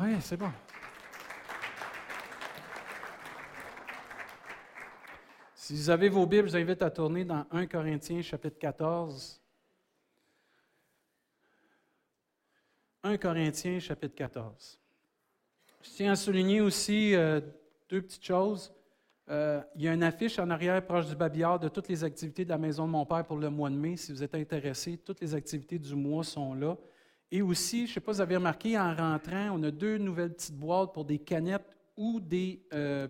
Oui, c'est bon. Si vous avez vos Bibles, je vous invite à tourner dans 1 Corinthiens chapitre 14. 1 Corinthiens chapitre 14. Je tiens à souligner aussi euh, deux petites choses. Euh, il y a une affiche en arrière proche du babillard de toutes les activités de la maison de mon père pour le mois de mai. Si vous êtes intéressé, toutes les activités du mois sont là. Et aussi, je ne sais pas si vous avez remarqué, en rentrant, on a deux nouvelles petites boîtes pour des canettes ou des euh,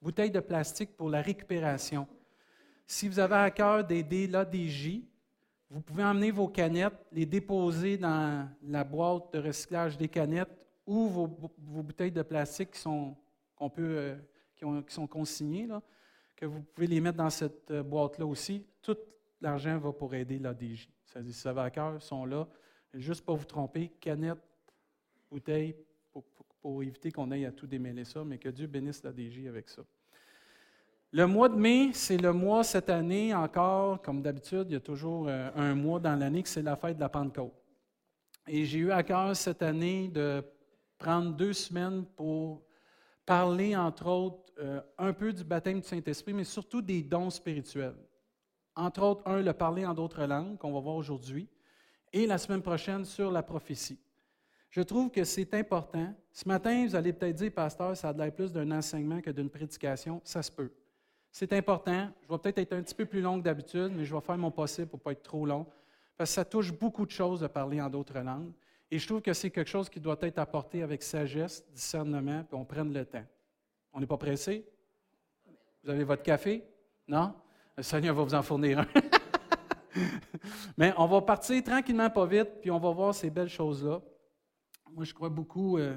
bouteilles de plastique pour la récupération. Si vous avez à cœur d'aider l'ADJ, vous pouvez emmener vos canettes, les déposer dans la boîte de recyclage des canettes ou vos, bouteilles de plastique qui sont, peut, euh, qui, sont consignées, que vous pouvez les mettre dans cette euh, boîte-là aussi. Tout l'argent va pour aider l'ADJ. Ça si ça va à cœur, ils sont là. Juste pour vous tromper, canettes, bouteilles, pour, éviter qu'on aille à tout démêler ça, mais que Dieu bénisse l'ADJ avec ça. Le mois de mai, c'est le mois cette année encore, comme d'habitude, il y a toujours euh, un mois dans l'année que c'est la fête de la Pentecôte. Et j'ai eu à cœur cette année de prendre deux semaines pour parler, entre autres, euh, un peu du baptême du Saint-Esprit, mais surtout des dons spirituels. Entre autres, un, le parler en d'autres langues, qu'on va voir aujourd'hui, et la semaine prochaine sur la prophétie. Je trouve que c'est important. Ce matin, vous allez peut-être dire, pasteur, ça a l'air plus d'un enseignement que d'une prédication. Ça se peut. C'est important. Je vais peut-être être un petit peu plus long que d'habitude, mais je vais faire mon possible pour ne pas être trop long, parce que ça touche beaucoup de choses de parler en d'autres langues. Et je trouve que c'est quelque chose qui doit être apporté avec sagesse, discernement, puis on prenne le temps. On n'est pas pressé? Vous avez votre café? Non? Le Seigneur va vous en fournir un. Mais on va partir tranquillement, pas vite, puis on va voir ces belles choses-là. Moi, je crois beaucoup euh,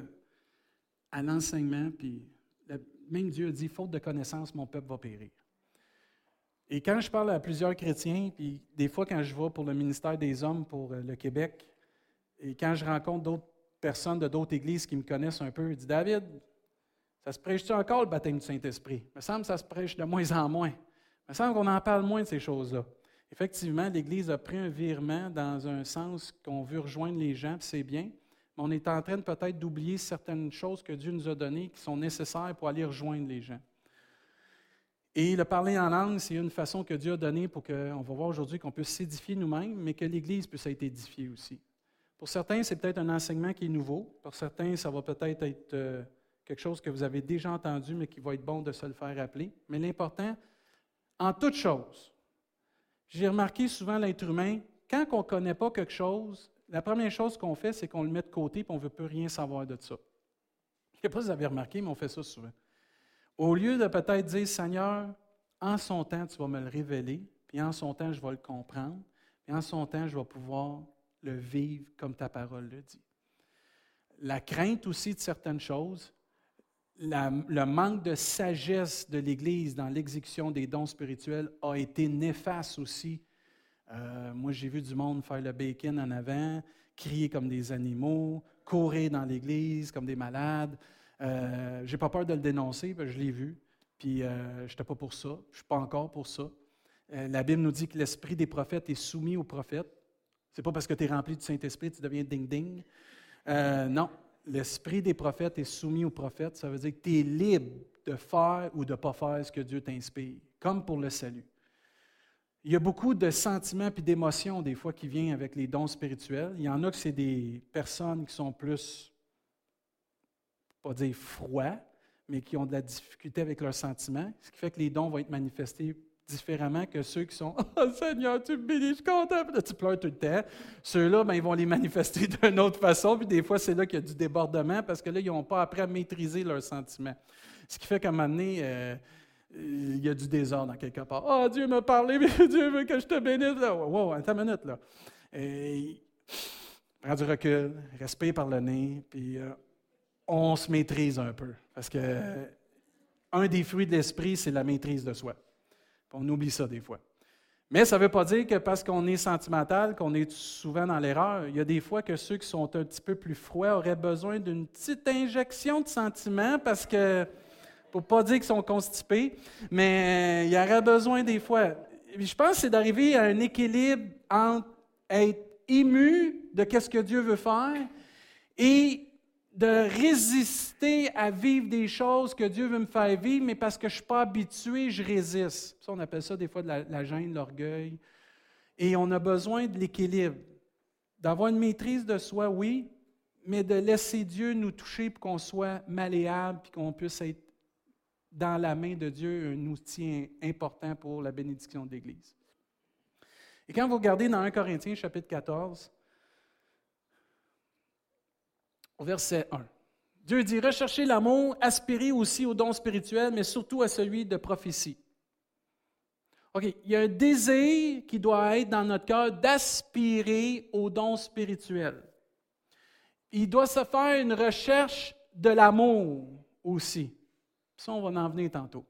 à l'enseignement, puis même Dieu dit, faute de connaissance, mon peuple va périr. Et quand je parle à plusieurs chrétiens, puis des fois quand je vais pour le ministère des hommes pour euh, le Québec, et quand je rencontre d'autres personnes de d'autres églises qui me connaissent un peu, ils disent David, ça se prêche-tu encore le baptême du Saint-Esprit? Il me semble que ça se prêche de moins en moins. Il me semble qu'on en parle moins de ces choses-là. Effectivement, l'Église a pris un virement dans un sens qu'on veut rejoindre les gens, c'est bien, mais on est en train peut-être d'oublier certaines choses que Dieu nous a données qui sont nécessaires pour aller rejoindre les gens. Et le parler en langue, c'est une façon que Dieu a donnée pour qu'on va voir aujourd'hui qu'on puisse s'édifier nous-mêmes, mais que l'Église puisse être édifiée aussi. Pour certains, c'est peut-être un enseignement qui est nouveau. Pour certains, ça va peut-être être, euh, quelque chose que vous avez déjà entendu, mais qui va être bon de se le faire rappeler. Mais l'important, en toute chose, j'ai remarqué souvent l'être humain, quand on ne connaît pas quelque chose, la première chose qu'on fait, c'est qu'on le met de côté et on ne veut plus rien savoir de ça. Je ne sais pas si vous avez remarqué, mais on fait ça souvent. Au lieu de peut-être dire, Seigneur, en son temps, tu vas me le révéler, puis en son temps, je vais le comprendre, puis en son temps, je vais pouvoir le vivre comme ta parole le dit. La crainte aussi de certaines choses, le manque de sagesse de l'Église dans l'exécution des dons spirituels a été néfaste aussi. Euh, moi, j'ai vu du monde faire le bacon en avant, crier comme des animaux, courir dans l'Église comme des malades. Euh, j'ai pas peur de le dénoncer, je l'ai vu. Puis euh, je n'étais pas pour ça. Je suis pas encore pour ça. Euh, la Bible nous dit que l'esprit des prophètes est soumis aux prophètes. C'est pas parce que tu es rempli du Saint-Esprit que tu deviens ding-ding. Euh, non, l'esprit des prophètes est soumis aux prophètes. Ça veut dire que tu es libre de faire ou de ne pas faire ce que Dieu t'inspire, comme pour le salut. Il y a beaucoup de sentiments et d'émotions, des fois, qui viennent avec les dons spirituels. Il y en a que c'est des personnes qui sont plus, pas dire froids, mais qui ont de la difficulté avec leurs sentiments, ce qui fait que les dons vont être manifestés différemment que ceux qui sont Oh Seigneur, tu me bénis, je suis content. Tu pleures tout le temps. Ceux-là, ben, ils vont les manifester d'une autre façon. Puis des fois, c'est là qu'il y a du débordement parce que là, ils n'ont pas appris à maîtriser leurs sentiments. Ce qui fait qu'à un moment donné, euh, il y a du désordre dans quelque part. Oh, Dieu m'a parlé, mais Dieu veut que je te bénisse. Wow, attends une minute. Là. Prends du recul, respire par le nez, puis euh, on se maîtrise un peu. Parce que un des fruits de l'esprit, c'est la maîtrise de soi. On oublie ça des fois. Mais ça ne veut pas dire que parce qu'on est sentimental, qu'on est souvent dans l'erreur. Il y a des fois que ceux qui sont un petit peu plus froids auraient besoin d'une petite injection de sentiment parce que, pour ne pas dire qu'ils sont constipés, mais il y aurait besoin des fois. Je pense que c'est d'arriver à un équilibre entre être ému de ce que Dieu veut faire et de résister à vivre des choses que Dieu veut me faire vivre, mais parce que je ne suis pas habitué, je résiste. Ça, on appelle ça des fois de la, la gêne, l'orgueil. Et on a besoin de l'équilibre. D'avoir une maîtrise de soi, oui, mais de laisser Dieu nous toucher pour qu'on soit malléable, puis qu'on puisse être dans la main de Dieu un outil important pour la bénédiction de l'Église. Et quand vous regardez dans 1 Corinthiens chapitre 14, verset 1, Dieu dit, recherchez l'amour, aspirez aussi au don spirituel, mais surtout à celui de prophétie. OK, il y a un désir qui doit être dans notre cœur d'aspirer au don spirituel. Il doit se faire une recherche de l'amour aussi. Ça, on va en venir tantôt.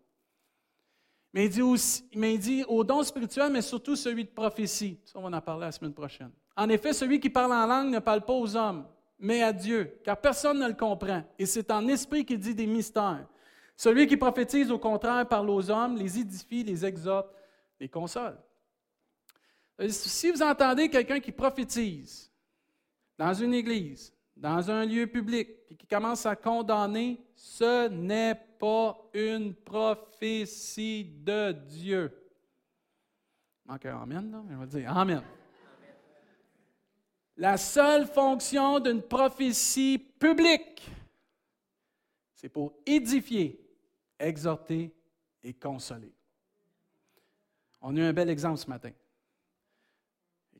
Mais il dit, aussi, mais il dit au don spirituel, mais surtout celui de prophétie. Ça, on va en parler la semaine prochaine. En effet, celui qui parle en langue ne parle pas aux hommes, mais à Dieu, car personne ne le comprend. Et c'est en esprit qu'il dit des mystères. Celui qui prophétise, au contraire, parle aux hommes, les édifie, les exhorte, les console. Si vous entendez quelqu'un qui prophétise dans une église, dans un lieu public, et qui commence à condamner, ce n'est pas une prophétie de Dieu. Il manque un Amen, là, mais on va dire Amen. La seule fonction d'une prophétie publique, c'est pour édifier, exhorter et consoler. On a eu un bel exemple ce matin.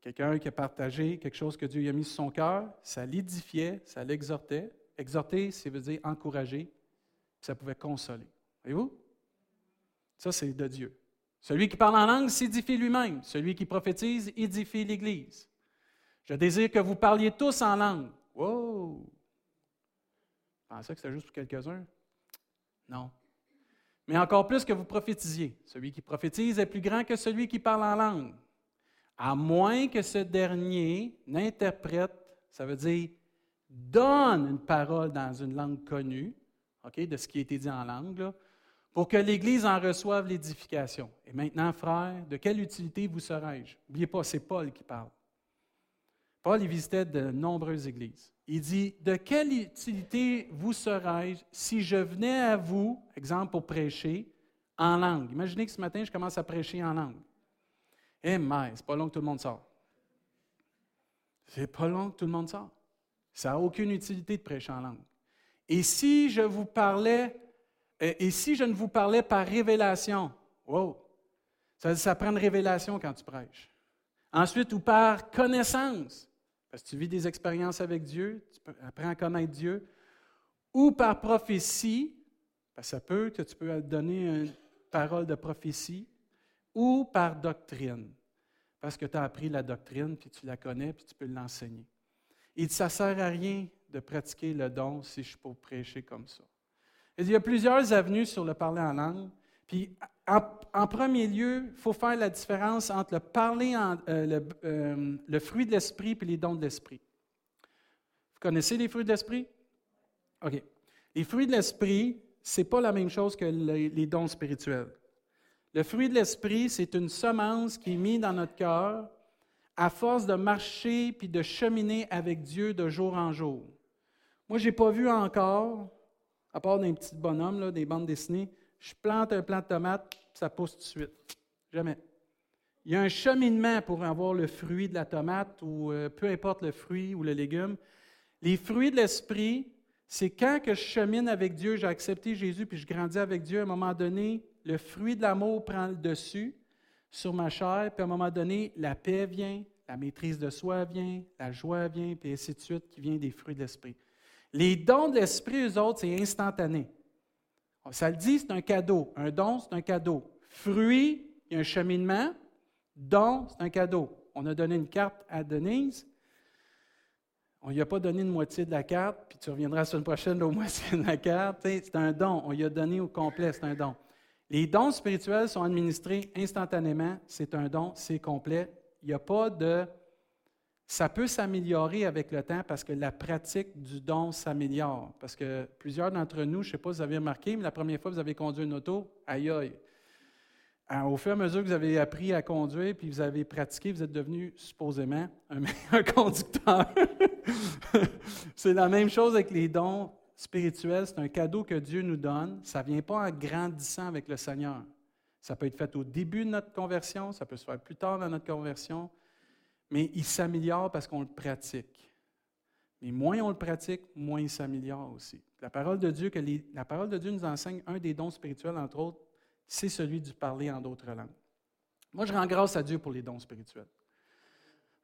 Quelqu'un qui a partagé quelque chose que Dieu a mis sur son cœur, ça l'édifiait, ça l'exhortait. Exhorter, ça veut dire encourager, ça pouvait consoler. Voyez-vous? Ça, c'est de Dieu. Celui qui parle en langue s'édifie lui-même. Celui qui prophétise édifie l'Église. Je désire que vous parliez tous en langue. Wow! Je pensais que c'était juste pour quelques-uns. Non. Mais encore plus que vous prophétisiez. Celui qui prophétise est plus grand que celui qui parle en langue. À moins que ce dernier n'interprète, ça veut dire donne une parole dans une langue connue, de ce qui a été dit en langue, pour que l'Église en reçoive l'édification. Et maintenant, frères, de quelle utilité vous serais-je? N'oubliez pas, c'est Paul qui parle. Paul il visitait de nombreuses églises. Il dit, de quelle utilité vous serais-je si je venais à vous, exemple pour prêcher, en langue? Imaginez que ce matin, je commence à prêcher en langue. Eh, mais, c'est pas long que tout le monde sort. C'est pas long que tout le monde sort. Ça n'a aucune utilité de prêcher en langue. Et si je vous parlais, euh, et si je ne vous parlais par révélation, wow, ça, ça prend une révélation quand tu prêches. Ensuite, ou par connaissance, parce que tu vis des expériences avec Dieu, tu apprends à connaître Dieu, ou par prophétie, parce que ça peut que tu peux donner une parole de prophétie, ou par doctrine, parce que tu as appris la doctrine, puis tu la connais, puis tu peux l'enseigner. Et ça ne sert à rien de pratiquer le don si je peux prêcher comme ça. il y a plusieurs avenues sur le parler en langue. Puis, en, premier lieu, il faut faire la différence entre le parler, euh, euh, le, fruit de l'esprit et les dons de l'esprit. Vous connaissez les fruits de l'esprit? OK. Les fruits de l'esprit, ce n'est pas la même chose que les, dons spirituels. Le fruit de l'esprit, c'est une semence qui est mise dans notre cœur à force de marcher puis de cheminer avec Dieu de jour en jour. Moi, je n'ai pas vu encore, à part des petits bonhommes, des bandes dessinées, je plante un plant de tomate, ça pousse tout de suite. Jamais. Il y a un cheminement pour avoir le fruit de la tomate ou euh, peu importe le fruit ou le légume. Les fruits de l'esprit, c'est quand que je chemine avec Dieu, j'ai accepté Jésus puis je grandis avec Dieu, à un moment donné, le fruit de l'amour prend le dessus sur ma chair, puis à un moment donné, la paix vient, la maîtrise de soi vient, la joie vient, puis ainsi de suite, qui vient des fruits de l'esprit. Les dons de l'Esprit, eux autres, c'est instantané. Ça le dit, c'est un cadeau. Un don, c'est un cadeau. Fruit, il y a un cheminement. Don, c'est un cadeau. On a donné une carte à Denise. On ne lui a pas donné une moitié de la carte, puis tu reviendras la semaine prochaine au moitié de la carte. C'est un don. On lui a donné au complet, c'est un don. Les dons spirituels sont administrés instantanément. C'est un don, c'est complet. Il n'y a pas de ça peut s'améliorer avec le temps parce que la pratique du don s'améliore. Parce que plusieurs d'entre nous, je ne sais pas si vous avez remarqué, mais la première fois que vous avez conduit une auto, aïe aïe. au fur et à mesure que vous avez appris à conduire, puis vous avez pratiqué, vous êtes devenu supposément un meilleur conducteur. c'est la même chose avec les dons spirituels. C'est un cadeau que Dieu nous donne. Ça ne vient pas en grandissant avec le Seigneur. Ça peut être fait au début de notre conversion, ça peut se faire plus tard dans notre conversion, mais il s'améliore parce qu'on le pratique. Mais moins on le pratique, moins il s'améliore aussi. La parole de Dieu, que la parole de Dieu nous enseigne un des dons spirituels, entre autres, c'est celui du parler en d'autres langues. Moi, je rends grâce à Dieu pour les dons spirituels.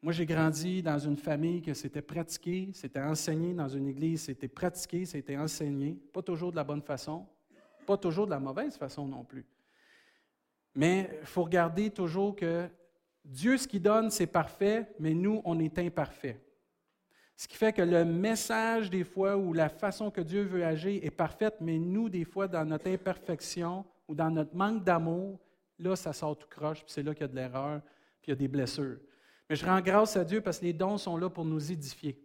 Moi, j'ai grandi dans une famille que c'était pratiqué, c'était enseigné dans une église, c'était pratiqué, c'était enseigné, pas toujours de la bonne façon, pas toujours de la mauvaise façon non plus. Mais il faut regarder toujours que Dieu, ce qu'il donne, c'est parfait, mais nous, on est imparfaits. Ce qui fait que le message, des fois, ou la façon que Dieu veut agir est parfaite, mais nous, des fois, dans notre imperfection, ou dans notre manque d'amour, là, ça sort tout croche, puis c'est là qu'il y a de l'erreur, puis il y a des blessures. Mais je rends grâce à Dieu parce que les dons sont là pour nous édifier.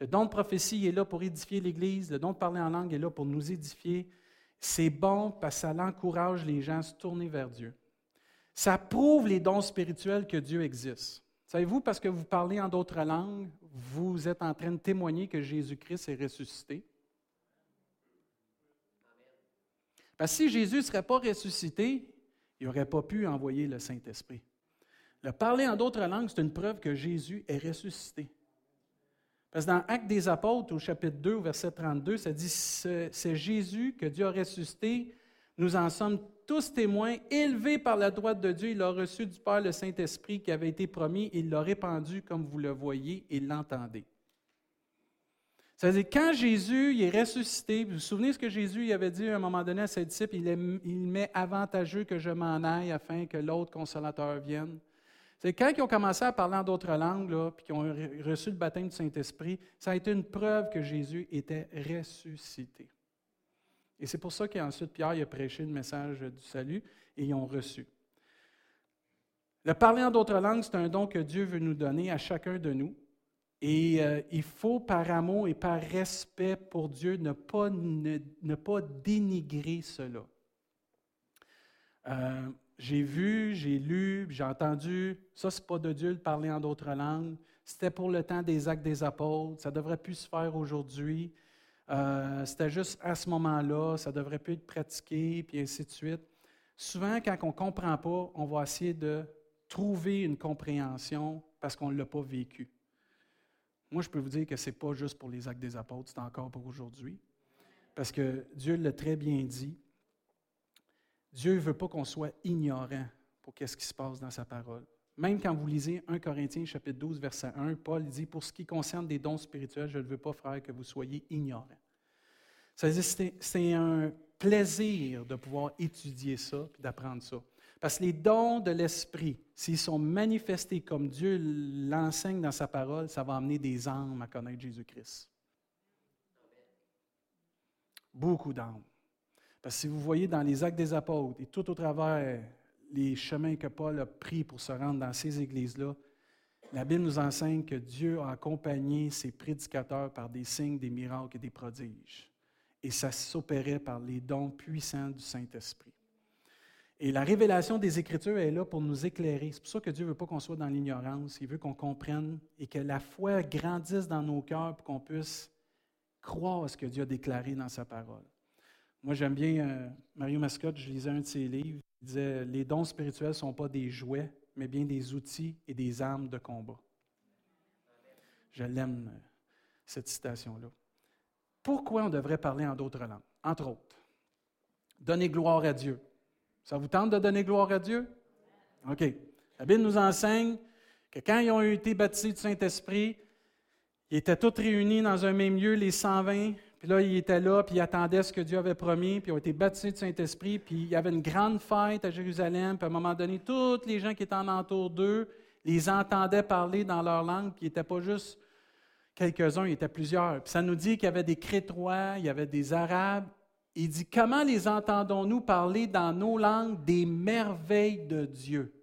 Le don de prophétie est là pour édifier l'Église, le don de parler en langue est là pour nous édifier. C'est bon parce que ça encourage les gens à se tourner vers Dieu. Ça prouve les dons spirituels que Dieu existe. Savez-vous, parce que vous parlez en d'autres langues, vous êtes en train de témoigner que Jésus-Christ est ressuscité? Parce que si Jésus ne serait pas ressuscité, il n'aurait pas pu envoyer le Saint-Esprit. Le parler en d'autres langues, c'est une preuve que Jésus est ressuscité. Parce que dans Actes des Apôtres, au chapitre 2, au verset 32, ça dit C'est Jésus que Dieu a ressuscité. Nous en sommes tous témoins. Élevé par la droite de Dieu, il a reçu du Père le Saint-Esprit qui avait été promis. Il l'a répandu comme vous le voyez et l'entendez. Ça veut dire, quand Jésus est ressuscité, vous vous souvenez ce que Jésus avait dit à un moment donné à ses disciples, il, est, il met avantageux que je m'en aille afin que l'autre consolateur vienne. C'est quand ils ont commencé à parler en d'autres langues, là, puis qu'ils ont reçu le baptême du Saint-Esprit, ça a été une preuve que Jésus était ressuscité. Et c'est pour ça qu'ensuite Pierre a prêché le message du salut et ils ont reçu. Le parler en d'autres langues, c'est un don que Dieu veut nous donner à chacun de nous. Et euh, il faut, par amour et par respect pour Dieu, ne pas, ne, pas dénigrer cela. Euh, j'ai vu, j'ai lu, j'ai entendu, ça, c'est pas de Dieu de parler en d'autres langues. C'était pour le temps des actes des apôtres. Ça devrait plus se faire aujourd'hui. Euh, c'était juste à ce moment-là. Ça devrait plus être pratiqué, puis ainsi de suite. Souvent, quand on ne comprend pas, on va essayer de trouver une compréhension parce qu'on ne l'a pas vécu. Moi, je peux vous dire que ce n'est pas juste pour les actes des apôtres, c'est encore pour aujourd'hui. Parce que Dieu l'a très bien dit. Dieu ne veut pas qu'on soit ignorant pour ce qui se passe dans sa parole. Même quand vous lisez 1 Corinthiens chapitre 12, verset 1, Paul dit, pour ce qui concerne des dons spirituels, je ne veux pas, frère, que vous soyez ignorants. C'est un plaisir de pouvoir étudier ça et d'apprendre ça. Parce que les dons de l'Esprit, s'ils sont manifestés comme Dieu l'enseigne dans sa parole, ça va amener des âmes à connaître Jésus-Christ. Beaucoup d'âmes. Parce que si vous voyez dans les actes des apôtres et tout au travers les chemins que Paul a pris pour se rendre dans ces églises-là, la Bible nous enseigne que Dieu a accompagné ses prédicateurs par des signes, des miracles et des prodiges. Et ça s'opérait par les dons puissants du Saint-Esprit. Et la révélation des Écritures est là pour nous éclairer. C'est pour ça que Dieu ne veut pas qu'on soit dans l'ignorance. Il veut qu'on comprenne et que la foi grandisse dans nos cœurs pour qu'on puisse croire ce que Dieu a déclaré dans sa parole. Moi, j'aime bien euh, Mario Mascotte, je lisais un de ses livres. Il disait Les dons spirituels ne sont pas des jouets, mais bien des outils et des armes de combat. Je l'aime, euh, cette citation-là. Pourquoi on devrait parler en d'autres langues? Entre autres, donner gloire à Dieu. Ça vous tente de donner gloire à Dieu? OK. La Bible nous enseigne que quand ils ont été baptisés du Saint-Esprit, ils étaient tous réunis dans un même lieu, les 120. Puis là, ils étaient là, puis ils attendaient ce que Dieu avait promis, puis ils ont été baptisés du Saint-Esprit. Puis il y avait une grande fête à Jérusalem. Puis à un moment donné, tous les gens qui étaient en entour d'eux les entendaient parler dans leur langue, puis ils n'étaient pas juste quelques-uns, ils étaient plusieurs. Puis ça nous dit qu'il y avait des Crétois, il y avait des Arabes, il dit, comment les entendons-nous parler dans nos langues des merveilles de Dieu?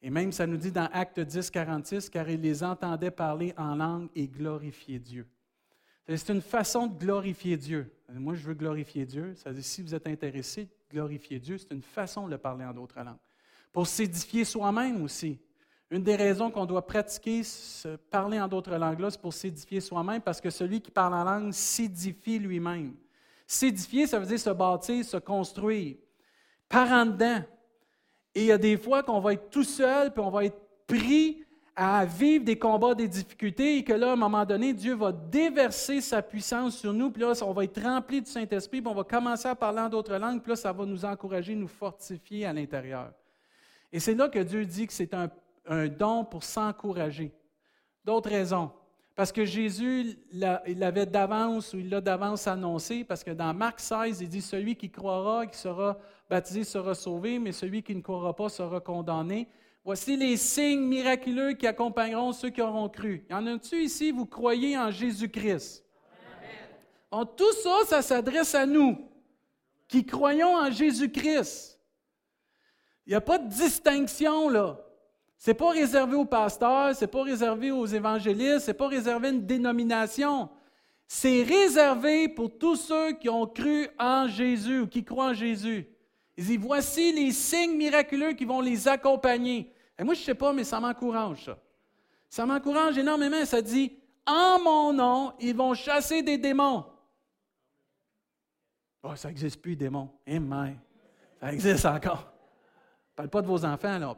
Et même ça nous dit dans Acte 10, 46, car ils les entendaient parler en langue et glorifier Dieu. C'est une façon de glorifier Dieu. Moi, je veux glorifier Dieu. Ça dit, si vous êtes intéressé, glorifier Dieu, c'est une façon de parler en d'autres langues. Pour s'édifier soi-même aussi. Une des raisons qu'on doit pratiquer se parler en d'autres langues-là, c'est pour s'édifier soi-même, parce que celui qui parle en langue s'édifie lui-même. S'édifier, ça veut dire se bâtir, se construire. Par en dedans. Et il y a des fois qu'on va être tout seul, puis on va être pris à vivre des combats, des difficultés, et que là, à un moment donné, Dieu va déverser sa puissance sur nous, puis là, on va être rempli du Saint-Esprit, puis on va commencer à parler en d'autres langues, puis là, ça va nous encourager, nous fortifier à l'intérieur. Et c'est là que Dieu dit que c'est un, don pour s'encourager. D'autres raisons. Parce que Jésus l'avait d'avance ou il l'a d'avance annoncé, parce que dans Marc 16, il dit Celui qui croira, qui sera baptisé, sera sauvé, mais celui qui ne croira pas sera condamné. Voici les signes miraculeux qui accompagneront ceux qui auront cru. Y en a-tu ici, vous croyez en Jésus-Christ? tout ça, ça s'adresse à nous, qui croyons en Jésus-Christ. Il n'y a pas de distinction, là. Ce n'est pas réservé aux pasteurs, ce n'est pas réservé aux évangélistes, ce n'est pas réservé à une dénomination. C'est réservé pour tous ceux qui ont cru en Jésus ou qui croient en Jésus. Il dit, voici les signes miraculeux qui vont les accompagner. Et moi, je ne sais pas, mais ça m'encourage, ça. Ça m'encourage énormément. Ça dit, en mon nom, ils vont chasser des démons. Oh, ça n'existe plus, démons. Ça existe encore. ne parle pas de vos enfants, là.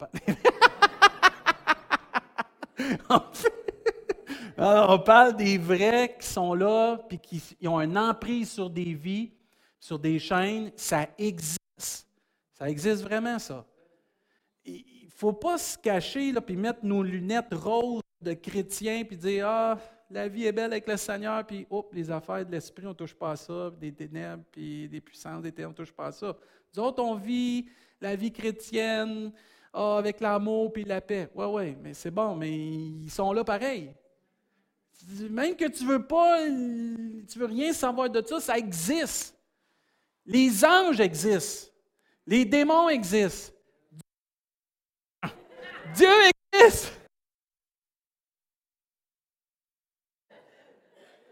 on parle des vrais qui sont là, puis qui ont une emprise sur des vies, sur des chaînes. Ça existe. Ça existe vraiment, ça. Faut pas se cacher, là, puis mettre nos lunettes roses de chrétiens, puis dire Ah, la vie est belle avec le Seigneur, puis hop, les affaires de l'esprit, on touche pas à ça, des ténèbres, puis des puissances des ténèbres, on touche pas à ça. Nous autres, on vit la vie chrétienne, ah, avec l'amour puis la paix. Oui, oui, mais c'est bon, mais ils sont là pareil. Même que tu veux pas, tu veux rien savoir de ça, ça existe. Les anges existent. Les démons existent. Dieu existe.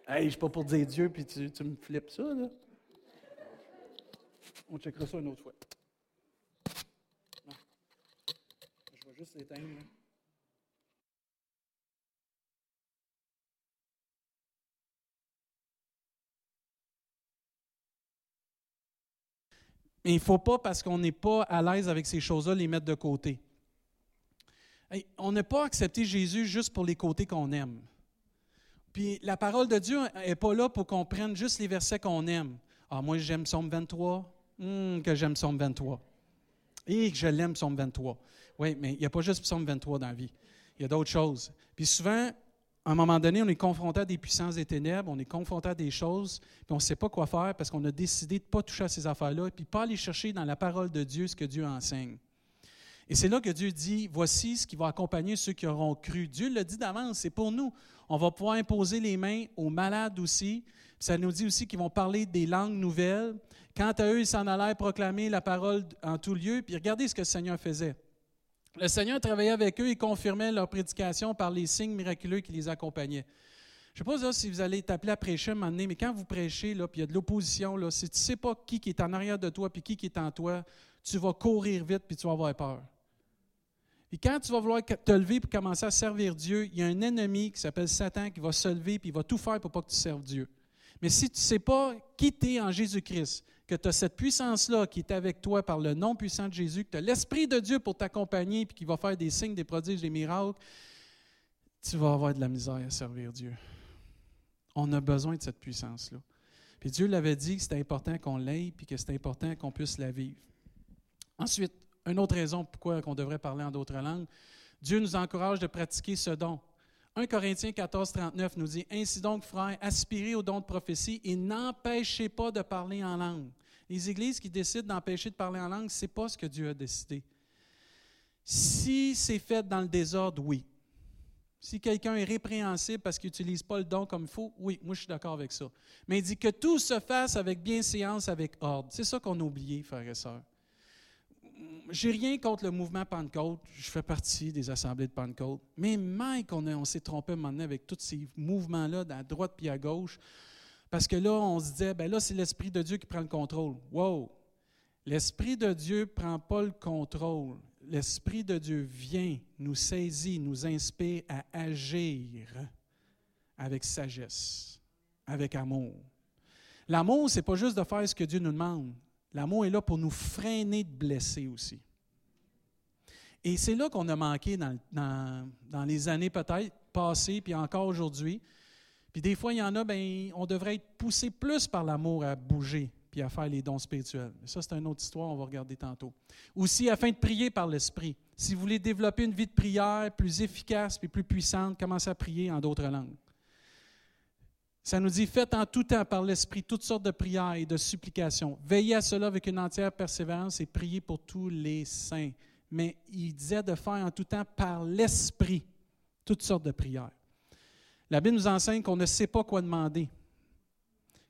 Hey, je ne suis pas pour dire Dieu, puis tu, tu me flippes ça, là. On checkera ça une autre fois. juste l'éteindre. Mais il ne faut pas, parce qu'on n'est pas à l'aise avec ces choses-là, les mettre de côté. On n'a pas accepté Jésus juste pour les côtés qu'on aime. Puis la parole de Dieu n'est pas là pour qu'on prenne juste les versets qu'on aime. Ah, moi, j'aime Somme 23. Hum, que j'aime Somme 23. Et que je l'aime, Psaume 23. Oui, mais il n'y a pas juste Psaume 23 dans la vie. Il y a d'autres choses. Puis souvent, à un moment donné, on est confronté à des puissances des ténèbres, on est confronté à des choses, puis on ne sait pas quoi faire parce qu'on a décidé de ne pas toucher à ces affaires-là, puis pas aller chercher dans la parole de Dieu ce que Dieu enseigne. Et c'est là que Dieu dit, voici ce qui va accompagner ceux qui auront cru. Dieu le dit d'avance, c'est pour nous. On va pouvoir imposer les mains aux malades aussi. Ça nous dit aussi qu'ils vont parler des langues nouvelles. Quant à eux, ils s'en allaient proclamer la parole en tout lieu. Puis regardez ce que le Seigneur faisait. Le Seigneur travaillait avec eux et confirmait leur prédication par les signes miraculeux qui les accompagnaient. Je ne sais pas si vous allez t'appeler à prêcher un moment donné, mais quand vous prêchez, puis il y a de l'opposition, si tu ne sais pas qui, qui est en arrière de toi puis qui, qui est en toi, tu vas courir vite puis tu vas avoir peur. Et quand tu vas vouloir te lever pour commencer à servir Dieu, il y a un ennemi qui s'appelle Satan qui va se lever puis il va tout faire pour pas que tu serves Dieu. Mais si tu ne sais pas qui en Jésus-Christ, que tu as cette puissance-là qui est avec toi par le nom puissant de Jésus, que tu as l'Esprit de Dieu pour t'accompagner et qui va faire des signes, des prodiges, des miracles, tu vas avoir de la misère à servir Dieu. On a besoin de cette puissance-là. Puis Dieu l'avait dit que c'était important qu'on l'ait puis que c'était important qu'on puisse la vivre. Ensuite, une autre raison pourquoi on devrait parler en d'autres langues, Dieu nous encourage de pratiquer ce don. 1 Corinthiens 14, 39 nous dit Ainsi donc, frères, aspirez au don de prophétie et n'empêchez pas de parler en langue. Les églises qui décident d'empêcher de parler en langue, ce n'est pas ce que Dieu a décidé. Si c'est fait dans le désordre, oui. Si quelqu'un est répréhensible parce qu'il n'utilise pas le don comme il faut, oui, moi je suis d'accord avec ça. Mais il dit que tout se fasse avec bienséance, avec ordre. C'est ça qu'on a oublié, frères et sœurs j'ai rien contre le mouvement Pentecôte. Je fais partie des assemblées de Pentecôte. Mais Mike, on, s'est trompé maintenant avec tous ces mouvements-là, à droite puis à gauche. Parce que là, on se disait, ben là, c'est l'Esprit de Dieu qui prend le contrôle. Wow! L'Esprit de Dieu ne prend pas le contrôle. L'Esprit de Dieu vient, nous saisit, nous inspire à agir avec sagesse, avec amour. L'amour, ce n'est pas juste de faire ce que Dieu nous demande. L'amour est là pour nous freiner de blesser aussi. Et c'est là qu'on a manqué dans, les années peut-être passées, puis encore aujourd'hui. Puis des fois, il y en a, ben, on devrait être poussé plus par l'amour à bouger puis à faire les dons spirituels. Mais ça, c'est une autre histoire, on va regarder tantôt. Aussi, afin de prier par l'Esprit. Si vous voulez développer une vie de prière plus efficace puis plus puissante, commencez à prier en d'autres langues. Ça nous dit, faites en tout temps par l'Esprit toutes sortes de prières et de supplications. Veillez à cela avec une entière persévérance et priez pour tous les saints mais il disait de faire en tout temps par l'Esprit toutes sortes de prières. La Bible nous enseigne qu'on ne sait pas quoi demander,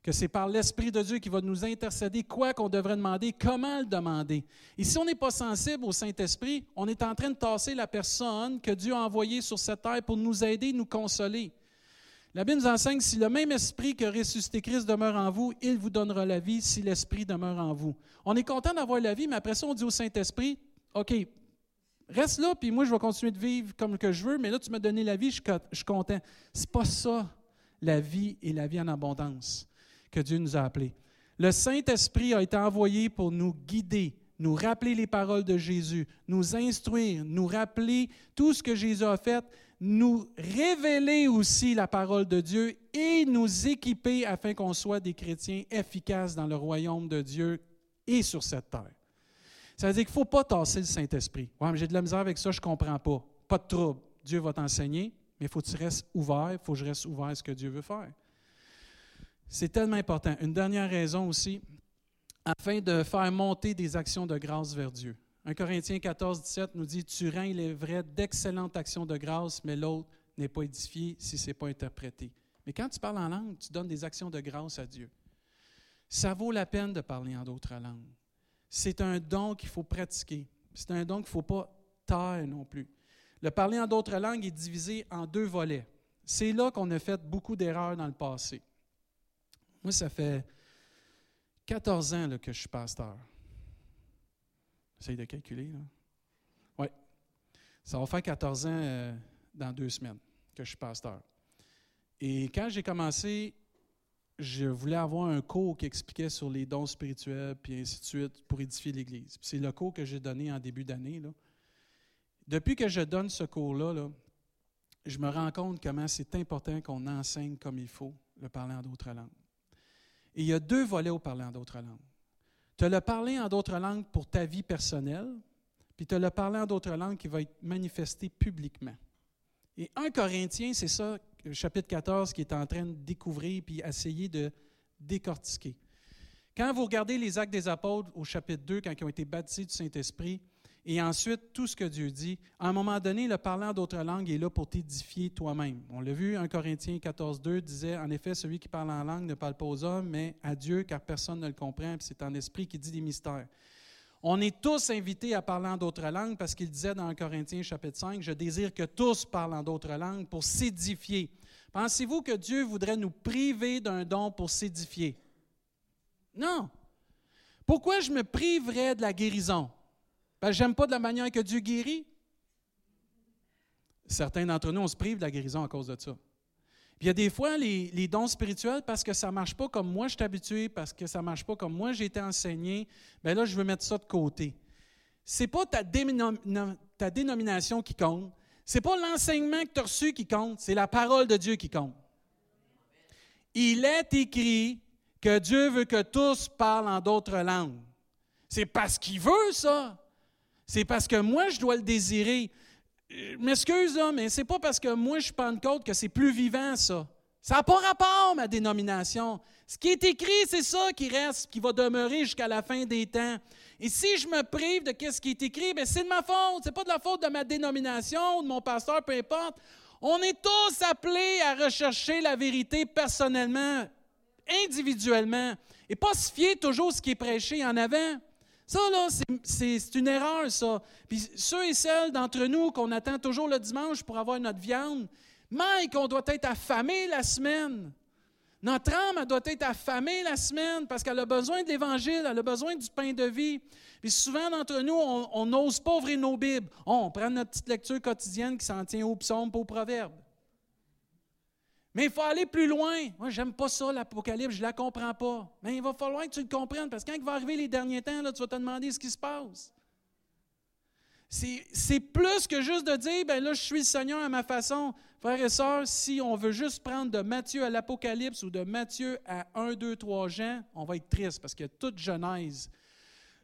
que c'est par l'Esprit de Dieu qui va nous intercéder quoi qu'on devrait demander, comment le demander. Et si on n'est pas sensible au Saint-Esprit, on est en train de tasser la personne que Dieu a envoyée sur cette terre pour nous aider, nous consoler. La Bible nous enseigne, si le même esprit que ressuscité Christ demeure en vous, il vous donnera la vie si l'esprit demeure en vous. On est content d'avoir la vie, mais après ça, on dit au Saint-Esprit, OK, reste là, puis moi, je vais continuer de vivre comme je veux, mais là, tu m'as donné la vie, je, suis content. Ce n'est pas ça, la vie et la vie en abondance que Dieu nous a appelés. Le Saint-Esprit a été envoyé pour nous guider, nous rappeler les paroles de Jésus, nous instruire, nous rappeler tout ce que Jésus a fait, nous révéler aussi la parole de Dieu et nous équiper afin qu'on soit des chrétiens efficaces dans le royaume de Dieu et sur cette terre. Ça veut dire qu'il ne faut pas tasser le Saint-Esprit. J'ai de la misère avec ça, je ne comprends pas. Pas de trouble. Dieu va t'enseigner, mais il faut que tu restes ouvert, il faut que je reste ouvert à ce que Dieu veut faire. C'est tellement important. Une dernière raison aussi, afin de faire monter des actions de grâce vers Dieu. 1 Corinthiens 14, 17 nous dit Tu rends, il est vrai, d'excellentes actions de grâce, mais l'autre n'est pas édifié si ce n'est pas interprété. Mais quand tu parles en langue, tu donnes des actions de grâce à Dieu. Ça vaut la peine de parler en d'autres langues c'est un don qu'il faut pratiquer. C'est un don qu'il ne faut pas taire non plus. Le parler en d'autres langues est divisé en deux volets. C'est là qu'on a fait beaucoup d'erreurs dans le passé. Moi, ça fait 14 ans que je suis pasteur. J'essaye de calculer. Oui. Ça va faire 14 ans euh, dans deux semaines que je suis pasteur. Et quand j'ai commencé je voulais avoir un cours qui expliquait sur les dons spirituels, puis ainsi de suite, pour édifier l'Église. C'est le cours que j'ai donné en début d'année. Depuis que je donne ce cours-là, je me rends compte comment c'est important qu'on enseigne comme il faut le parler en d'autres langues. Et il y a deux volets au parler en d'autres langues. As le parler en d'autres langues pour ta vie personnelle, puis as le parler en d'autres langues qui va être manifesté publiquement. Et un Corinthien, c'est ça chapitre 14 qui est en train de découvrir puis essayer de décortiquer. Quand vous regardez les actes des apôtres au chapitre 2, quand ils ont été baptisés du Saint-Esprit, et ensuite tout ce que Dieu dit, à un moment donné, le parlant d'autres langues est là pour t'édifier toi-même. On l'a vu, 1 Corinthiens 14, 2 disait, en effet, celui qui parle en langue ne parle pas aux hommes, mais à Dieu, car personne ne le comprend, c'est en esprit qui dit des mystères. On est tous invités à parler en d'autres langues parce qu'il disait dans 1 Corinthiens chapitre 5, Je désire que tous parlent en d'autres langues pour s'édifier. Pensez-vous que Dieu voudrait nous priver d'un don pour s'édifier? Non. Pourquoi je me priverais de la guérison? Parce que j'aime pas de la manière que Dieu guérit. Certains d'entre nous, on se prive de la guérison à cause de ça. Puis il y a des fois, les, dons spirituels, parce que ça ne marche pas comme moi je suis habitué, parce que ça ne marche pas comme moi j'ai été enseigné, bien là, je veux mettre ça de côté. Ce n'est pas ta, ta dénomination qui compte, ce n'est pas l'enseignement que tu as reçu qui compte, c'est la parole de Dieu qui compte. Il est écrit que Dieu veut que tous parlent en d'autres langues. C'est parce qu'il veut ça. C'est parce que moi, je dois le désirer. Je m'excuse, mais c'est pas parce que moi je suis Pentecôte que c'est plus vivant, ça. Ça n'a pas rapport, ma dénomination. Ce qui est écrit, c'est ça qui reste, qui va demeurer jusqu'à la fin des temps. Et si je me prive de ce qui est écrit, ben, c'est de ma faute. Ce n'est pas de la faute de ma dénomination ou de mon pasteur, peu importe. On est tous appelés à rechercher la vérité personnellement, individuellement, et pas se fier toujours ce qui est prêché en avant. Ça, là, c'est une erreur, ça. Puis ceux et celles d'entre nous qu'on attend toujours le dimanche pour avoir notre viande, Mike, on doit être affamé la semaine. Notre âme, doit être affamée la semaine parce qu'elle a besoin de l'Évangile, elle a besoin du pain de vie. Puis souvent d'entre nous, on n'ose pas ouvrir nos Bibles. on prend notre petite lecture quotidienne qui s'en tient au psaume, pas au proverbe. Mais il faut aller plus loin. Moi, j'aime pas ça, l'Apocalypse, je la comprends pas. Mais il va falloir que tu le comprennes parce que quand il va arriver les derniers temps, là, tu vas te demander ce qui se passe. C'est plus que juste de dire, ben là, je suis le Seigneur à ma façon. Frères et sœurs, si on veut juste prendre de Matthieu à l'Apocalypse ou de Matthieu à 1, 2, 3 Jean, on va être triste parce qu'il y a toute Genèse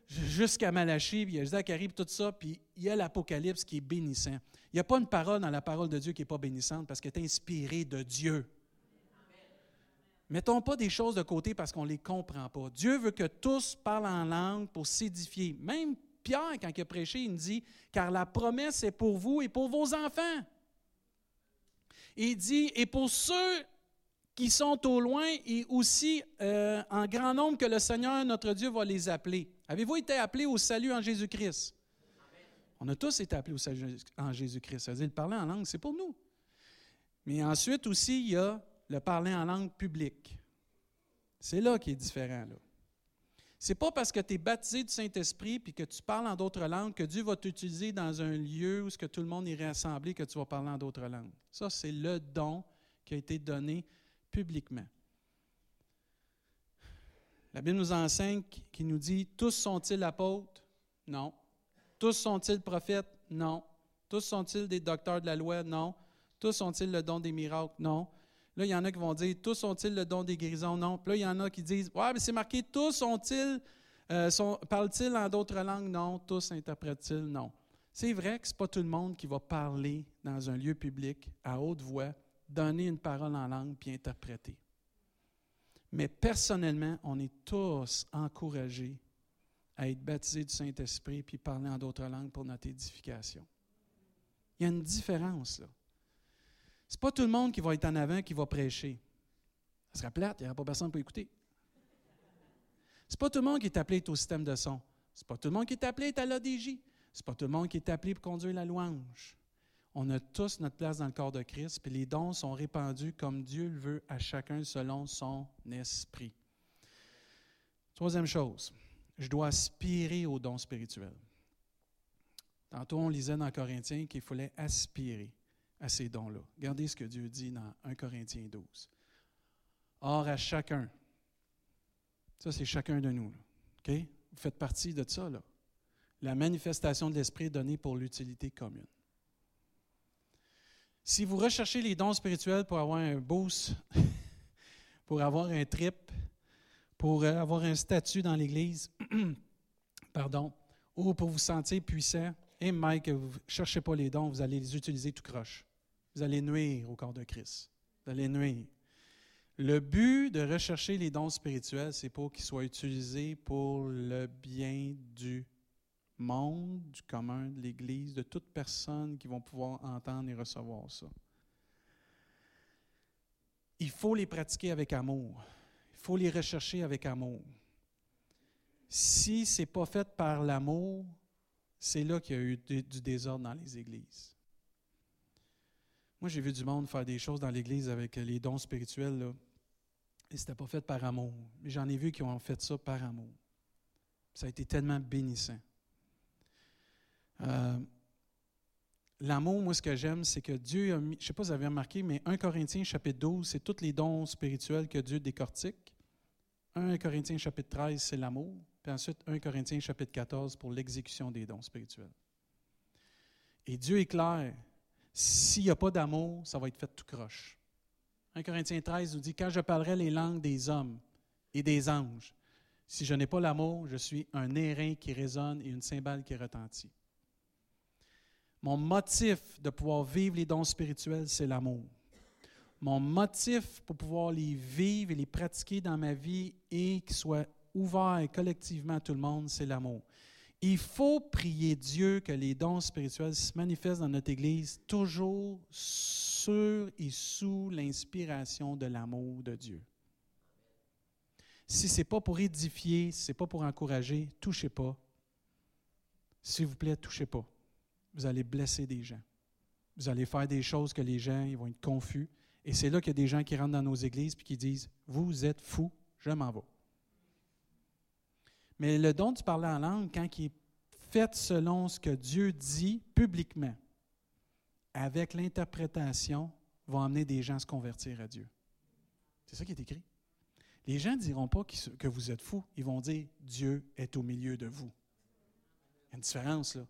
jusqu'à Malachie, puis il y a Zacharie, puis tout ça, puis il y a l'Apocalypse qui est bénissant. Il n'y a pas une parole dans la parole de Dieu qui n'est pas bénissante parce qu'elle est inspirée de Dieu. Mettons pas des choses de côté parce qu'on ne les comprend pas. Dieu veut que tous parlent en langue pour s'édifier. Même Pierre, quand il a prêché, il dit Car la promesse est pour vous et pour vos enfants. Il dit Et pour ceux qui sont au loin et aussi euh, en grand nombre que le Seigneur notre Dieu va les appeler. Avez-vous été appelés au salut en Jésus-Christ? On a tous été appelés au salut en Jésus-Christ. C'est-à-dire, le parler en langue, c'est pour nous. Mais ensuite aussi, il y a le parler en langue publique. C'est là qui est différent. Là. C'est pas parce que tu es baptisé du Saint-Esprit puis que tu parles en d'autres langues que Dieu va t'utiliser dans un lieu où ce que tout le monde est rassemblé que tu vas parler en d'autres langues. Ça, c'est le don qui a été donné publiquement. La Bible nous enseigne qui nous dit Tous sont-ils apôtres? Non. Tous sont-ils prophètes? Non. Tous sont-ils des docteurs de la loi? Non. Tous sont-ils le don des miracles? Non. Là, il y en a qui vont dire Tous sont-ils le don des guérisons? Non. Puis là, il y en a qui disent Ouais, mais c'est marqué Tous sont-ils, euh, parlent-ils en d'autres langues? Non. Tous interprètent-ils? Non. C'est vrai que ce n'est pas tout le monde qui va parler dans un lieu public à haute voix, donner une parole en langue puis interpréter. Mais personnellement, on est tous encouragés à être baptisés du Saint-Esprit puis parler en d'autres langues pour notre édification. Il y a une différence là. Ce n'est pas tout le monde qui va être en avant qui va prêcher. Ça sera plate, il n'y aura pas personne pour écouter. Ce n'est pas tout le monde qui est appelé au système de son. Ce n'est pas tout le monde qui est appelé à l'ODJ. Ce n'est pas tout le monde qui est appelé pour conduire la louange. On a tous notre place dans le corps de Christ, puis les dons sont répandus comme Dieu le veut à chacun selon son esprit. Troisième chose, je dois aspirer aux dons spirituels. Tantôt, on lisait dans Corinthiens qu'il fallait aspirer à ces dons-là. Regardez ce que Dieu dit dans 1 Corinthiens 12. Or, à chacun, ça c'est chacun de nous? Vous faites partie de ça, là. La manifestation de l'Esprit est donnée pour l'utilité commune. Si vous recherchez les dons spirituels pour avoir un boost, pour avoir un trip, pour euh, avoir un statut dans l'Église, pardon, ou pour vous sentir puissant, et Mike, vous ne cherchez pas les dons, vous allez les utiliser tout croche. Vous allez nuire au corps de Christ. Vous allez nuire. Le but de rechercher les dons spirituels, c'est pour qu'ils soient utilisés pour le bien du monde, du commun de l'Église, de toute personne qui vont pouvoir entendre et recevoir ça. Il faut les pratiquer avec amour. Il faut les rechercher avec amour. Si ce n'est pas fait par l'amour, c'est là qu'il y a eu du désordre dans les églises. Moi, j'ai vu du monde faire des choses dans l'Église avec les dons spirituels, là, et ce n'était pas fait par amour. Mais j'en ai vu qui ont fait ça par amour. Ça a été tellement bénissant. Euh, l'amour, moi, ce que j'aime, c'est que Dieu a mis, je ne sais pas si vous avez remarqué, mais 1 Corinthiens chapitre 12, c'est tous les dons spirituels que Dieu décortique. 1 Corinthiens chapitre 13, c'est l'amour. Puis ensuite, 1 Corinthiens chapitre 14 pour l'exécution des dons spirituels. Et Dieu est clair. S'il n'y a pas d'amour, ça va être fait tout croche. 1 Corinthiens 13 nous dit Quand je parlerai les langues des hommes et des anges, si je n'ai pas l'amour, je suis un airain qui résonne et une cymbale qui retentit. Mon motif de pouvoir vivre les dons spirituels, c'est l'amour. Mon motif pour pouvoir les vivre et les pratiquer dans ma vie et qu'ils soient ouverts collectivement à tout le monde, c'est l'amour. Il faut prier Dieu que les dons spirituels se manifestent dans notre Église toujours sur et sous l'inspiration de l'amour de Dieu. Si ce n'est pas pour édifier, si ce n'est pas pour encourager, touchez pas. S'il vous plaît, touchez pas vous allez blesser des gens. Vous allez faire des choses que les gens ils vont être confus Et c'est là qu'il y a des gens qui rentrent dans nos églises et qui disent Vous êtes fous, je m'en vais. Mais le don du parler en langue, quand il est fait selon ce que Dieu dit publiquement, avec l'interprétation, va amener des gens à se convertir à Dieu. C'est ça qui est écrit. Les gens ne diront pas que vous êtes fous, ils vont dire Dieu est au milieu de vous. Il y a une différence là.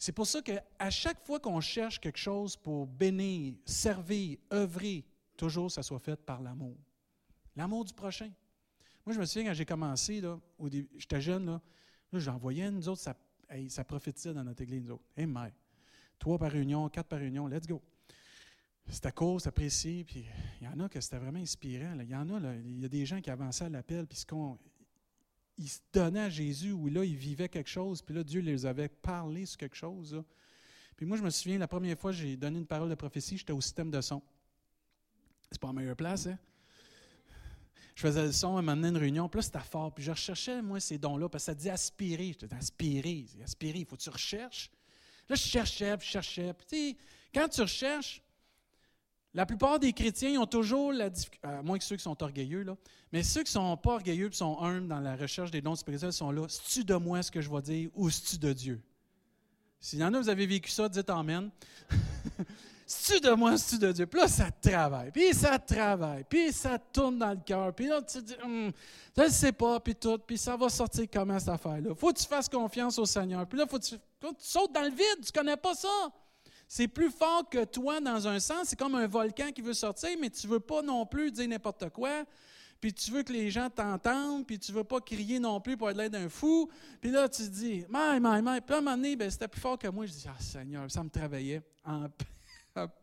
C'est pour ça qu'à chaque fois qu'on cherche quelque chose pour bénir, servir, œuvrer, toujours ça soit fait par l'amour. L'amour du prochain. Moi, je me souviens quand j'ai commencé, là, j'étais jeune, là, j'envoyais nous autres, ça, ça prophétisait dans notre église, nous autres. Hey, mère, trois par réunion, quatre par réunion, let's go. C'était court, c'était précis, puis il y en a que c'était vraiment inspirant. Il y en a, là, il y a des gens qui avançaient à l'appel, puis ils se donnaient à Jésus, où là, ils vivaient quelque chose, puis là, Dieu les avait parlé sur quelque chose. Puis moi, je me souviens, la première fois j'ai donné une parole de prophétie, j'étais au système de son. C'est pas la meilleure place, hein? Je faisais le son, à un une réunion, puis là, c'était fort. Puis je recherchais, moi, ces dons-là, parce que ça dit aspirer. Je disais, aspirer, aspirer, il faut que tu recherches. Là, je cherchais, puis je cherchais. Puis, quand tu recherches, la plupart des chrétiens ont toujours la difficulté, à moins que ceux qui sont orgueilleux, là, mais ceux qui ne sont pas orgueilleux et sont humbles dans la recherche des dons spirituels sont là. C'est-tu de moi ce que je vais dire ou c'est-tu de Dieu? S'il y en a, vous avez vécu ça, dites Amen. c'est-tu de moi, c'est-tu de Dieu? Puis là, ça travaille, puis ça travaille, puis ça tourne dans le cœur, puis là, tu dis, hum, je ne sais pas, puis tout, puis ça va sortir comment cette affaire-là? faut que tu fasses confiance au Seigneur. Puis là, faut que tu, tu sautes dans le vide, tu ne connais pas ça. C'est plus fort que toi dans un sens. C'est comme un volcan qui veut sortir, mais tu ne veux pas non plus dire n'importe quoi. Puis tu veux que les gens t'entendent, puis tu ne veux pas crier non plus pour être l'air d'un fou. Puis là, tu te dis, mais, mais, mais. Puis à un moment donné, ben, c'était plus fort que moi. Je dis, ah Seigneur, ça me travaillait. à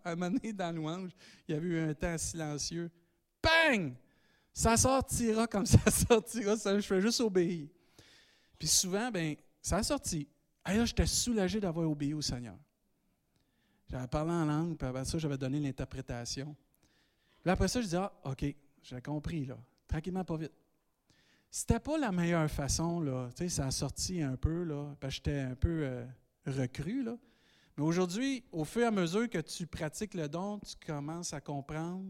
un moment donné, dans louange, il y avait eu un temps silencieux. Bang! Ça sortira comme ça sortira. Ça, je fais juste obéir. Puis souvent, ben, ça a sorti. Et là, j'étais soulagé d'avoir obéi au Seigneur. J'avais parlé en langue, puis après ça, j'avais donné l'interprétation. Puis après ça, je disais, ah, OK, j'ai compris, là. Tranquillement, pas vite. C'était pas la meilleure façon, là. Tu sais, ça a sorti un peu, là, parce que j'étais un peu euh, recru, là. Mais aujourd'hui, au fur et à mesure que tu pratiques le don, tu commences à comprendre,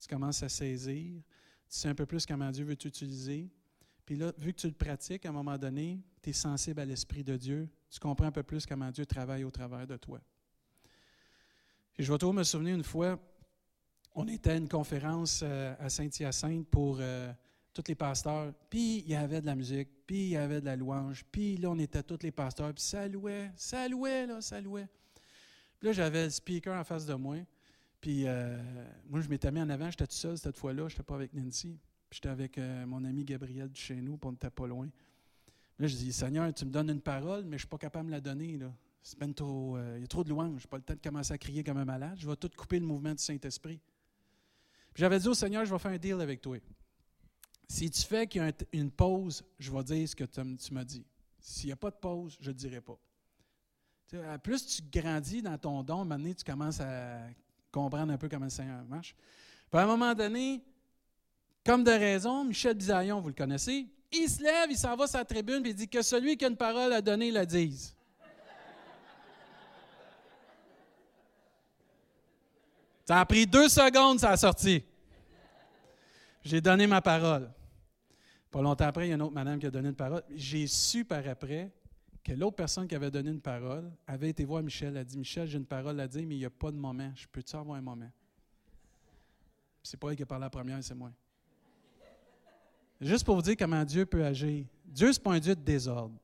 tu commences à saisir, tu sais un peu plus comment Dieu veut t'utiliser. Puis là, vu que tu le pratiques, à un moment donné, tu es sensible à l'Esprit de Dieu, tu comprends un peu plus comment Dieu travaille au travers de toi je vais toujours me souvenir une fois, on était à une conférence euh, à Saint-Hyacinthe pour euh, tous les pasteurs, puis il y avait de la musique, puis il y avait de la louange, puis là, on était tous les pasteurs, puis ça louait, ça louait, là, ça louait. Puis là, j'avais le speaker en face de moi, puis euh, moi, je m'étais mis en avant, j'étais tout seul cette fois-là, je n'étais pas avec Nancy, puis j'étais avec mon ami Gabriel de chez nous, puis on n'était pas loin. Là, je dis, Seigneur, tu me donnes une parole, mais je ne suis pas capable de me la donner, là. Trop, euh, il y a trop de louanges. Je pas le temps de commencer à crier comme un malade. Je vais tout couper le mouvement du Saint-Esprit. J'avais dit au Seigneur, je vais faire un deal avec toi. Si tu fais qu'il y a une pause, je vais dire ce que tu m'as dit. S'il n'y a pas de pause, je ne dirai pas. plus tu grandis dans ton don, à donné, tu commences à comprendre un peu comment le Seigneur marche. Puis à un moment donné, comme de raison, Michel Bisaillon, vous le connaissez, il se lève, il s'en va sur la tribune et il dit que celui qui a une parole à donner la dise. Ça a pris deux secondes, ça a sorti. J'ai donné ma parole. Pas longtemps après, il y a une autre madame qui a donné une parole. J'ai su par après que l'autre personne qui avait donné une parole avait été voir Michel. Elle a dit Michel, j'ai une parole à dire, mais il n'y a pas de moment. Je peux-tu avoir un moment? C'est pas elle qui a parlé la première, c'est moi. Juste pour vous dire comment Dieu peut agir. Dieu, ce n'est pas un Dieu de désordre.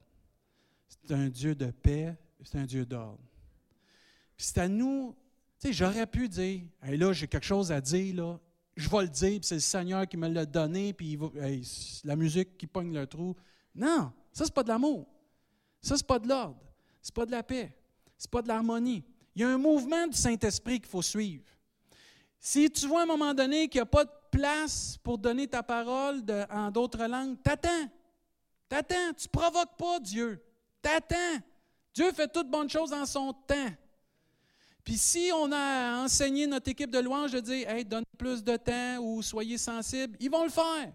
C'est un Dieu de paix, c'est un Dieu d'ordre. C'est à nous sais, j'aurais pu dire, hey, là, j'ai quelque chose à dire, là. Je vais le dire, puis c'est le Seigneur qui me l'a donné, puis la musique qui pogne le trou. Non, ça, c'est pas de l'amour. Ça, c'est pas de l'ordre. C'est pas de la paix. C'est pas de l'harmonie. Il y a un mouvement du Saint-Esprit qu'il faut suivre. Si tu vois à un moment donné qu'il n'y a pas de place pour donner ta parole en d'autres langues, t'attends. T'attends. Tu provoques pas Dieu. T'attends. Dieu fait toutes bonnes choses en son temps. Puis si on a enseigné notre équipe de louange de dire Hey, donne plus de temps ou soyez sensibles, ils vont le faire.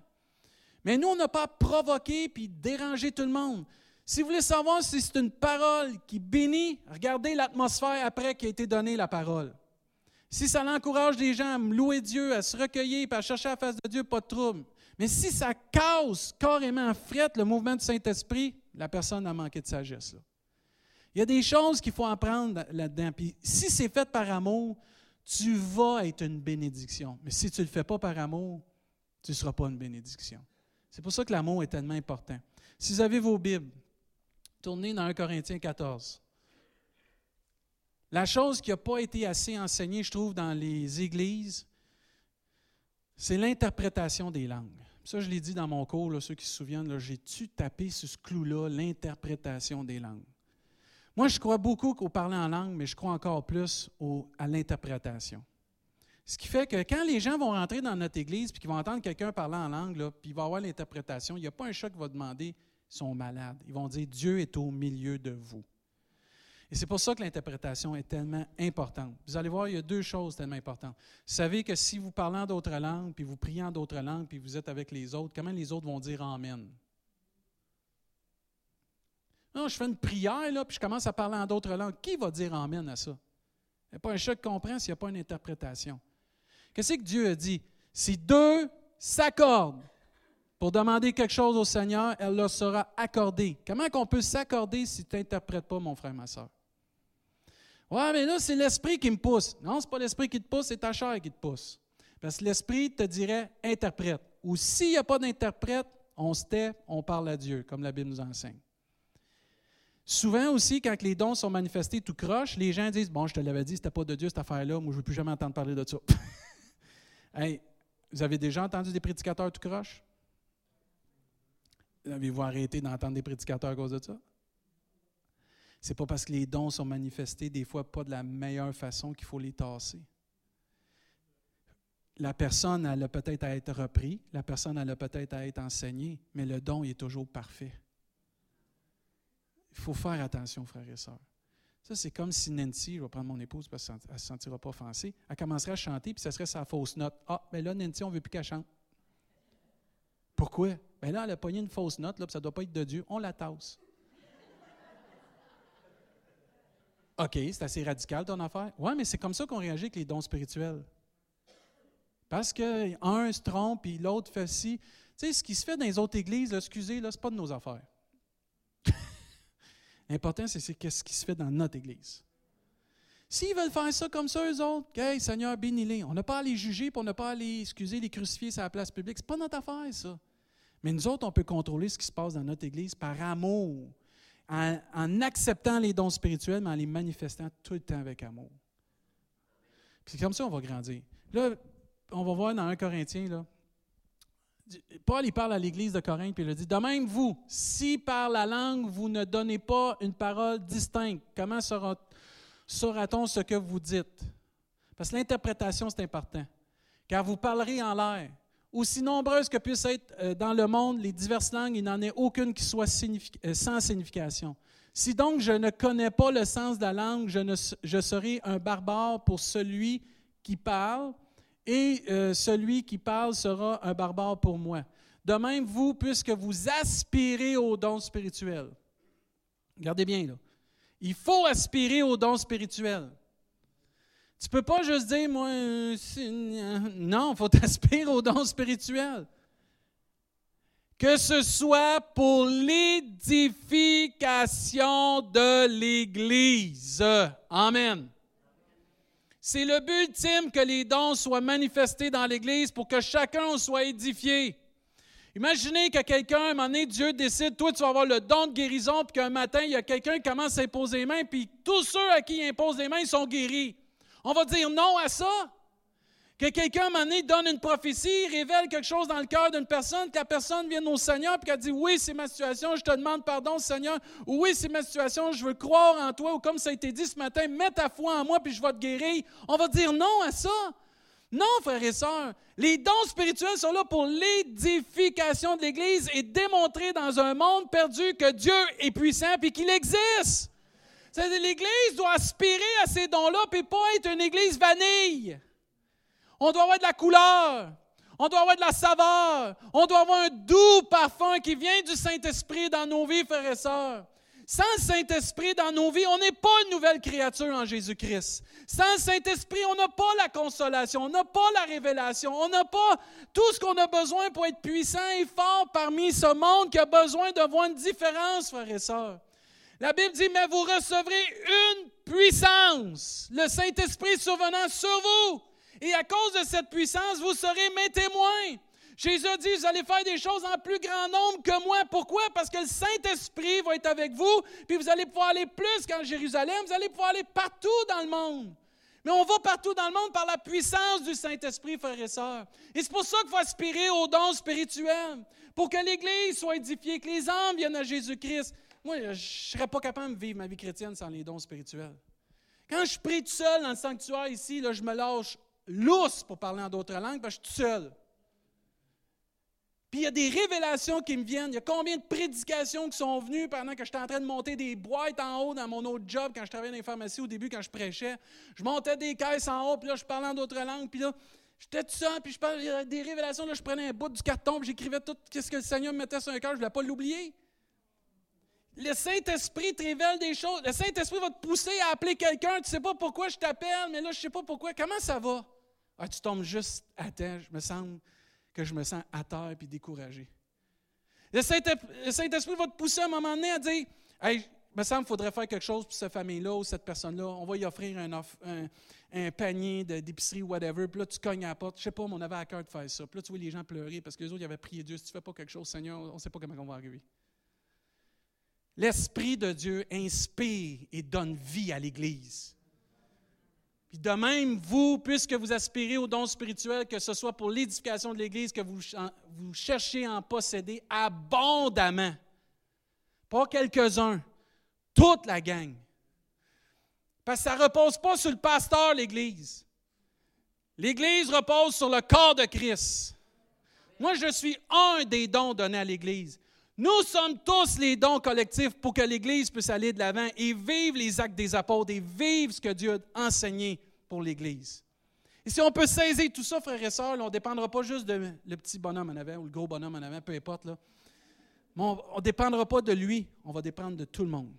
Mais nous, on n'a pas provoqué puis dérangé tout le monde. Si vous voulez savoir si c'est une parole qui bénit, regardez l'atmosphère après qui a été donnée la parole. Si ça encourage les gens à louer Dieu, à se recueillir, à chercher la face de Dieu, pas de trouble. Mais si ça casse carrément frette le mouvement du Saint-Esprit, la personne a manqué de sagesse. Il y a des choses qu'il faut apprendre là-dedans. Puis si c'est fait par amour, tu vas être une bénédiction. Mais si tu ne le fais pas par amour, tu ne seras pas une bénédiction. C'est pour ça que l'amour est tellement important. Si vous avez vos Bibles, tournez dans 1 Corinthiens 14. La chose qui n'a pas été assez enseignée, je trouve, dans les églises, c'est l'interprétation des langues. Ça, je l'ai dit dans mon cours, ceux qui se souviennent, j'ai-tu tapé sur ce clou-là, l'interprétation des langues? Moi, je crois beaucoup qu'au parler en langue, mais je crois encore plus à l'interprétation. Ce qui fait que quand les gens vont rentrer dans notre église et qu'ils vont entendre quelqu'un parler en langue, là, puis il va avoir l'interprétation, il n'y a pas un chat qui va demander ils sont malades. Ils vont dire Dieu est au milieu de vous. Et c'est pour ça que l'interprétation est tellement importante. Vous allez voir, il y a deux choses tellement importantes. Vous savez que si vous parlez en d'autres langues, puis vous priez en d'autres langues, puis vous êtes avec les autres, comment les autres vont dire Amen? Non, je fais une prière, là, puis je commence à parler en d'autres langues. Qui va dire Amen à ça? Il n'y a pas un chat qui comprend s'il n'y a pas une interprétation. Qu'est-ce que Dieu a dit? Si deux s'accordent pour demander quelque chose au Seigneur, elle leur sera accordée. Comment qu'on peut s'accorder si tu n'interprètes pas, mon frère, ma soeur? Ouais, mais là, c'est l'esprit qui me pousse. Non, ce n'est pas l'esprit qui te pousse, c'est ta chair qui te pousse. Parce que l'esprit te dirait interprète. Ou s'il n'y a pas d'interprète, on se tait, on parle à Dieu, comme la Bible nous enseigne. Souvent aussi, quand les dons sont manifestés tout croche, les gens disent Bon, je te l'avais dit, c'était pas de Dieu cette affaire-là, moi je veux plus jamais entendre parler de ça. vous avez déjà entendu des prédicateurs tout croche? Avez-vous arrêté d'entendre des prédicateurs à cause de ça? C'est pas parce que les dons sont manifestés des fois pas de la meilleure façon qu'il faut les tasser. La personne, elle a peut-être à être repris, la personne, elle a peut-être à être enseignée, mais le don est toujours parfait. Il faut faire attention, frères et sœurs. Ça, c'est comme si Nancy, je vais prendre mon épouse parce qu'elle ne se sentira pas offensée, elle commencerait à chanter, puis ça serait sa fausse note. Ah, mais là, Nancy, on ne veut plus qu'elle chante. Pourquoi? Bien là, elle a pogné une fausse note, là, puis ça ne doit pas être de Dieu. On la tasse. OK, c'est assez radical ton affaire. Oui, mais c'est comme ça qu'on réagit avec les dons spirituels. Parce qu'un se trompe, puis l'autre fait ci. Tu sais, ce qui se fait dans les autres églises, excusez, là, ce n'est pas de nos affaires. L'important, c'est ce qui se fait dans notre Église. S'ils veulent faire ça comme ça, eux autres, hey, Seigneur, bénis-les. On n'a pas à les juger, pour on n'a pas à les, excuser, les crucifier sur la place publique. Ce n'est pas notre affaire, ça. Mais nous autres, on peut contrôler ce qui se passe dans notre Église par amour, en, en acceptant les dons spirituels, mais en les manifestant tout le temps avec amour. C'est comme ça qu'on va grandir. Là, on va voir dans 1 Corinthiens, là, Paul, il parle à l'église de Corinthe, puis il dit, de même vous, si par la langue vous ne donnez pas une parole distincte, comment saura-t-on ce que vous dites? Parce que l'interprétation, c'est important. Car vous parlerez en l'air. Aussi nombreuses que puissent être euh, dans le monde les diverses langues, il n'en est aucune qui soit euh, sans signification. Si donc je ne connais pas le sens de la langue, je, ne, je serai un barbare pour celui qui parle, et euh, celui qui parle sera un barbare pour moi. De même, vous, puisque vous aspirez aux dons spirituels. Regardez bien, là. Il faut aspirer aux dons spirituels. Tu peux pas juste dire, moi, euh, non, il faut aspirer aux dons spirituels. Que ce soit pour l'édification de l'Église. Amen. C'est le but ultime que les dons soient manifestés dans l'Église pour que chacun soit édifié. Imaginez que quelqu'un, un moment donné, Dieu décide, toi, tu vas avoir le don de guérison, puis qu'un matin, il y a quelqu'un qui commence à imposer les mains, puis tous ceux à qui il impose les mains, sont guéris. On va dire non à ça? Que quelqu'un, à un donne une prophétie, révèle quelque chose dans le cœur d'une personne, que la personne vienne au Seigneur et qu'elle dit Oui, c'est ma situation, je te demande pardon, Seigneur. Ou oui, c'est ma situation, je veux croire en toi. Ou comme ça a été dit ce matin, mets ta foi en moi puis je vais te guérir. On va dire non à ça. Non, frères et sœurs. Les dons spirituels sont là pour l'édification de l'Église et démontrer dans un monde perdu que Dieu est puissant et qu'il existe. L'Église doit aspirer à ces dons-là puis pas être une Église vanille. On doit avoir de la couleur. On doit avoir de la saveur. On doit avoir un doux parfum qui vient du Saint-Esprit dans nos vies, frères et sœurs. Sans le Saint-Esprit dans nos vies, on n'est pas une nouvelle créature en Jésus-Christ. Sans le Saint-Esprit, on n'a pas la consolation, on n'a pas la révélation, on n'a pas tout ce qu'on a besoin pour être puissant et fort parmi ce monde qui a besoin de voir une différence, frères et sœurs. La Bible dit, mais vous recevrez une puissance, le Saint-Esprit survenant sur vous. Et à cause de cette puissance, vous serez mes témoins. Jésus dit, vous allez faire des choses en plus grand nombre que moi. Pourquoi? Parce que le Saint-Esprit va être avec vous, puis vous allez pouvoir aller plus qu'en Jérusalem, vous allez pouvoir aller partout dans le monde. Mais on va partout dans le monde par la puissance du Saint-Esprit, frères et sœurs. Et c'est pour ça qu'il faut aspirer aux dons spirituels, pour que l'Église soit édifiée, que les âmes viennent à Jésus-Christ. Moi, je ne serais pas capable de vivre ma vie chrétienne sans les dons spirituels. Quand je prie tout seul dans le sanctuaire ici, là, je me lâche lousse pour parler en d'autres langues, parce que je suis tout seul. Puis il y a des révélations qui me viennent. Il y a combien de prédications qui sont venues pendant que j'étais en train de monter des boîtes en haut dans mon autre job quand je travaillais dans les pharmacies au début, quand je prêchais. Je montais des caisses en haut, puis là, je parlais en d'autres langues, puis là, j'étais tout seul, puis je parlais des révélations. Là, je prenais un bout du carton, puis j'écrivais tout ce que le Seigneur me mettait sur un cœur. Je ne voulais pas l'oublier. Le Saint-Esprit te révèle des choses. Le Saint-Esprit va te pousser à appeler quelqu'un. Tu ne sais pas pourquoi je t'appelle, mais là, je ne sais pas pourquoi. Comment ça va? Ah, tu tombes juste à terre. Je me sens que je me sens à terre et découragé. Le Saint-Esprit va te pousser à un moment donné à dire Hey, il me semble qu'il faudrait faire quelque chose pour cette famille-là ou cette personne-là. On va y offrir un, panier d'épicerie ou whatever. Puis là, tu cognes à la porte. Je sais pas, mais on avait à cœur de faire ça. Puis là, tu vois les gens pleurer parce que les autres, ils avaient prié Dieu. Si tu ne fais pas quelque chose, Seigneur, on ne sait pas comment on va arriver. L'Esprit de Dieu inspire et donne vie à l'Église de même, vous, puisque vous aspirez aux dons spirituels, que ce soit pour l'édification de l'Église, que vous, vous cherchez à en posséder abondamment. Pas quelques-uns, toute la gang. Parce que ça ne repose pas sur le pasteur, l'Église. L'Église repose sur le corps de Christ. Moi, je suis un des dons donnés à l'Église. Nous sommes tous les dons collectifs pour que l'Église puisse aller de l'avant et vivre les actes des apôtres et vivre ce que Dieu a enseigné pour l'Église. Et si on peut saisir tout ça, frères et sœurs, on ne dépendra pas juste de le petit bonhomme en avant ou le gros bonhomme en avant, peu importe. Là. on ne dépendra pas de lui, on va dépendre de tout le monde.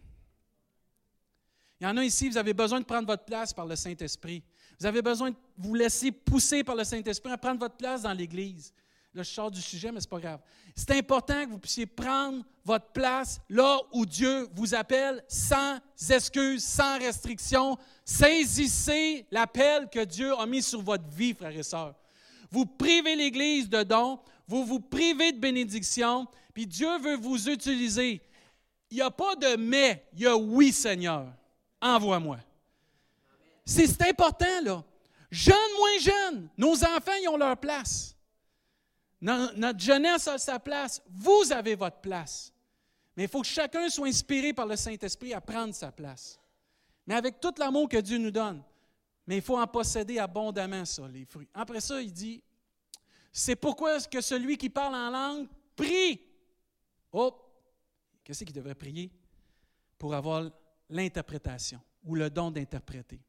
Il y en a ici, vous avez besoin de prendre votre place par le Saint-Esprit. Vous avez besoin de vous laisser pousser par le Saint-Esprit à prendre votre place dans l'Église. Là, je sors du sujet, mais ce n'est pas grave. C'est important que vous puissiez prendre votre place là où Dieu vous appelle sans excuse, sans restriction. Saisissez l'appel que Dieu a mis sur votre vie, frères et sœurs. Vous privez l'Église de dons, vous vous privez de bénédictions, puis Dieu veut vous utiliser. Il n'y a pas de mais, il y a oui, Seigneur. Envoie-moi. C'est important, là. Jeunes, moins jeunes, nos enfants, ils ont leur place. Notre jeunesse a sa place. Vous avez votre place. Mais il faut que chacun soit inspiré par le Saint-Esprit à prendre sa place. Mais avec tout l'amour que Dieu nous donne. Mais il faut en posséder abondamment, ça, les fruits. Après ça, il dit, c'est pourquoi que celui qui parle en langue prie? Oh, qu'est-ce qu'il devrait prier? Pour avoir l'interprétation ou le don d'interpréter.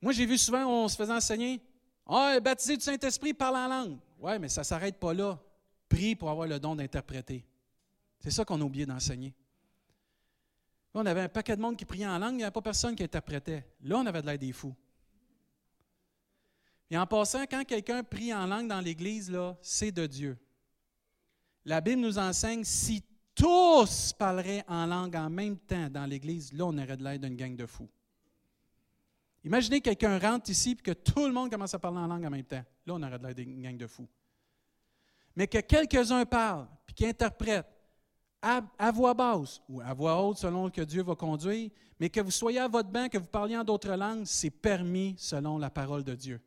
Moi, j'ai vu souvent, on se faisait enseigner, ah, baptisé du Saint-Esprit, parle en langue. Oui, mais ça ne s'arrête pas là. Prie pour avoir le don d'interpréter. C'est ça qu'on a oublié d'enseigner. Là, on avait un paquet de monde qui priait en langue, il n'y avait pas personne qui interprétait. Là, on avait de l'air des fous. Et en passant, quand quelqu'un prie en langue dans l'Église, c'est de Dieu. La Bible nous enseigne si tous parleraient en langue en même temps dans l'Église, là, on aurait de l'air d'une gang de fous. Imaginez quelqu'un rentre ici et que tout le monde commence à parler en langue en même temps. Là, on aurait de l'air d'une gang de fous. Mais que quelques-uns parlent, puis qu'ils interprètent à, voix basse ou à voix haute selon que Dieu va conduire, mais que vous soyez à votre banc, que vous parliez en d'autres langues, c'est permis selon la parole de Dieu.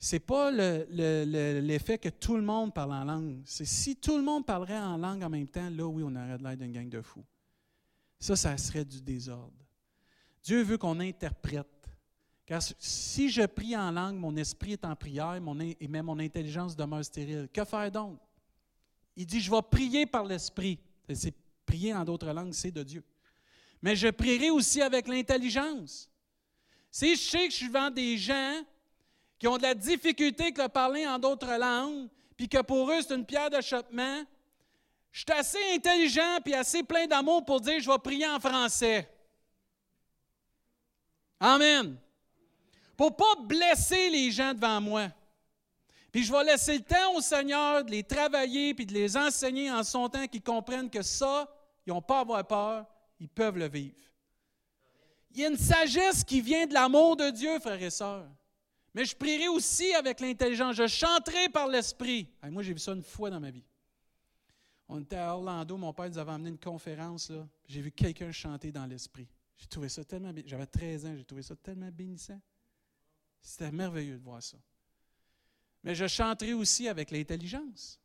Ce n'est pas l'effet que tout le monde parle en langue. C'est si tout le monde parlerait en langue en même temps, là, oui, on aurait de l'air d'une gang de fous. Ça, ça serait du désordre. Dieu veut qu'on interprète. Car si je prie en langue, mon esprit est en prière mon, et même mon intelligence demeure stérile. Que faire donc? Il dit, je vais prier par l'esprit. C'est prier en d'autres langues, c'est de Dieu. Mais je prierai aussi avec l'intelligence. Si je sais que je suis devant des gens qui ont de la difficulté avec le parler en d'autres langues, puis que pour eux c'est une pierre d'achoppement, Je suis assez intelligent puis assez plein d'amour pour dire je vais prier en français. Amen. Pour ne pas blesser les gens devant moi. Puis je vais laisser le temps au Seigneur de les travailler puis de les enseigner en son temps qu'ils comprennent que ça, ils n'ont pas à avoir peur, ils peuvent le vivre. Il y a une sagesse qui vient de l'amour de Dieu, frères et sœurs. Mais je prierai aussi avec l'intelligence. Je chanterai par l'esprit. moi, j'ai vu ça une fois dans ma vie. On était à Orlando, mon père nous avait amené une conférence. J'ai vu quelqu'un chanter dans l'esprit. J'ai trouvé ça tellement J'avais 13 ans, j'ai trouvé ça tellement bénissant. C'était merveilleux de voir ça. Mais je chanterai aussi avec l'intelligence.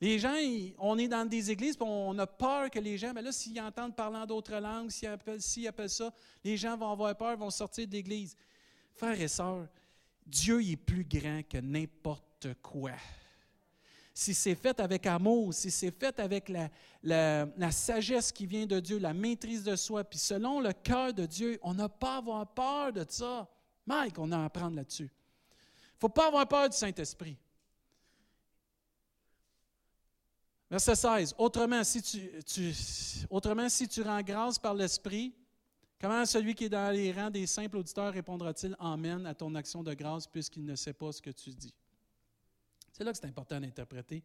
Les gens, on est dans des églises, puis on a peur que les gens, mais là, s'ils entendent parler d'autres langues, s'ils appellent, s'ils appellent ça, les gens vont avoir peur, vont sortir de l'église. Frères et sœurs, Dieu est plus grand que n'importe quoi. Si c'est fait avec amour, si c'est fait avec la, sagesse qui vient de Dieu, la maîtrise de soi, puis selon le cœur de Dieu, on n'a pas à avoir peur de ça. Mike, on a à apprendre là-dessus. Il ne faut pas avoir peur du Saint-Esprit. Verset 16. Autrement si tu, tu, autrement, si tu rends grâce par l'Esprit, Comment celui qui est dans les rangs des simples auditeurs répondra-t-il Amen à ton action de grâce puisqu'il ne sait pas ce que tu dis? C'est là que c'est important d'interpréter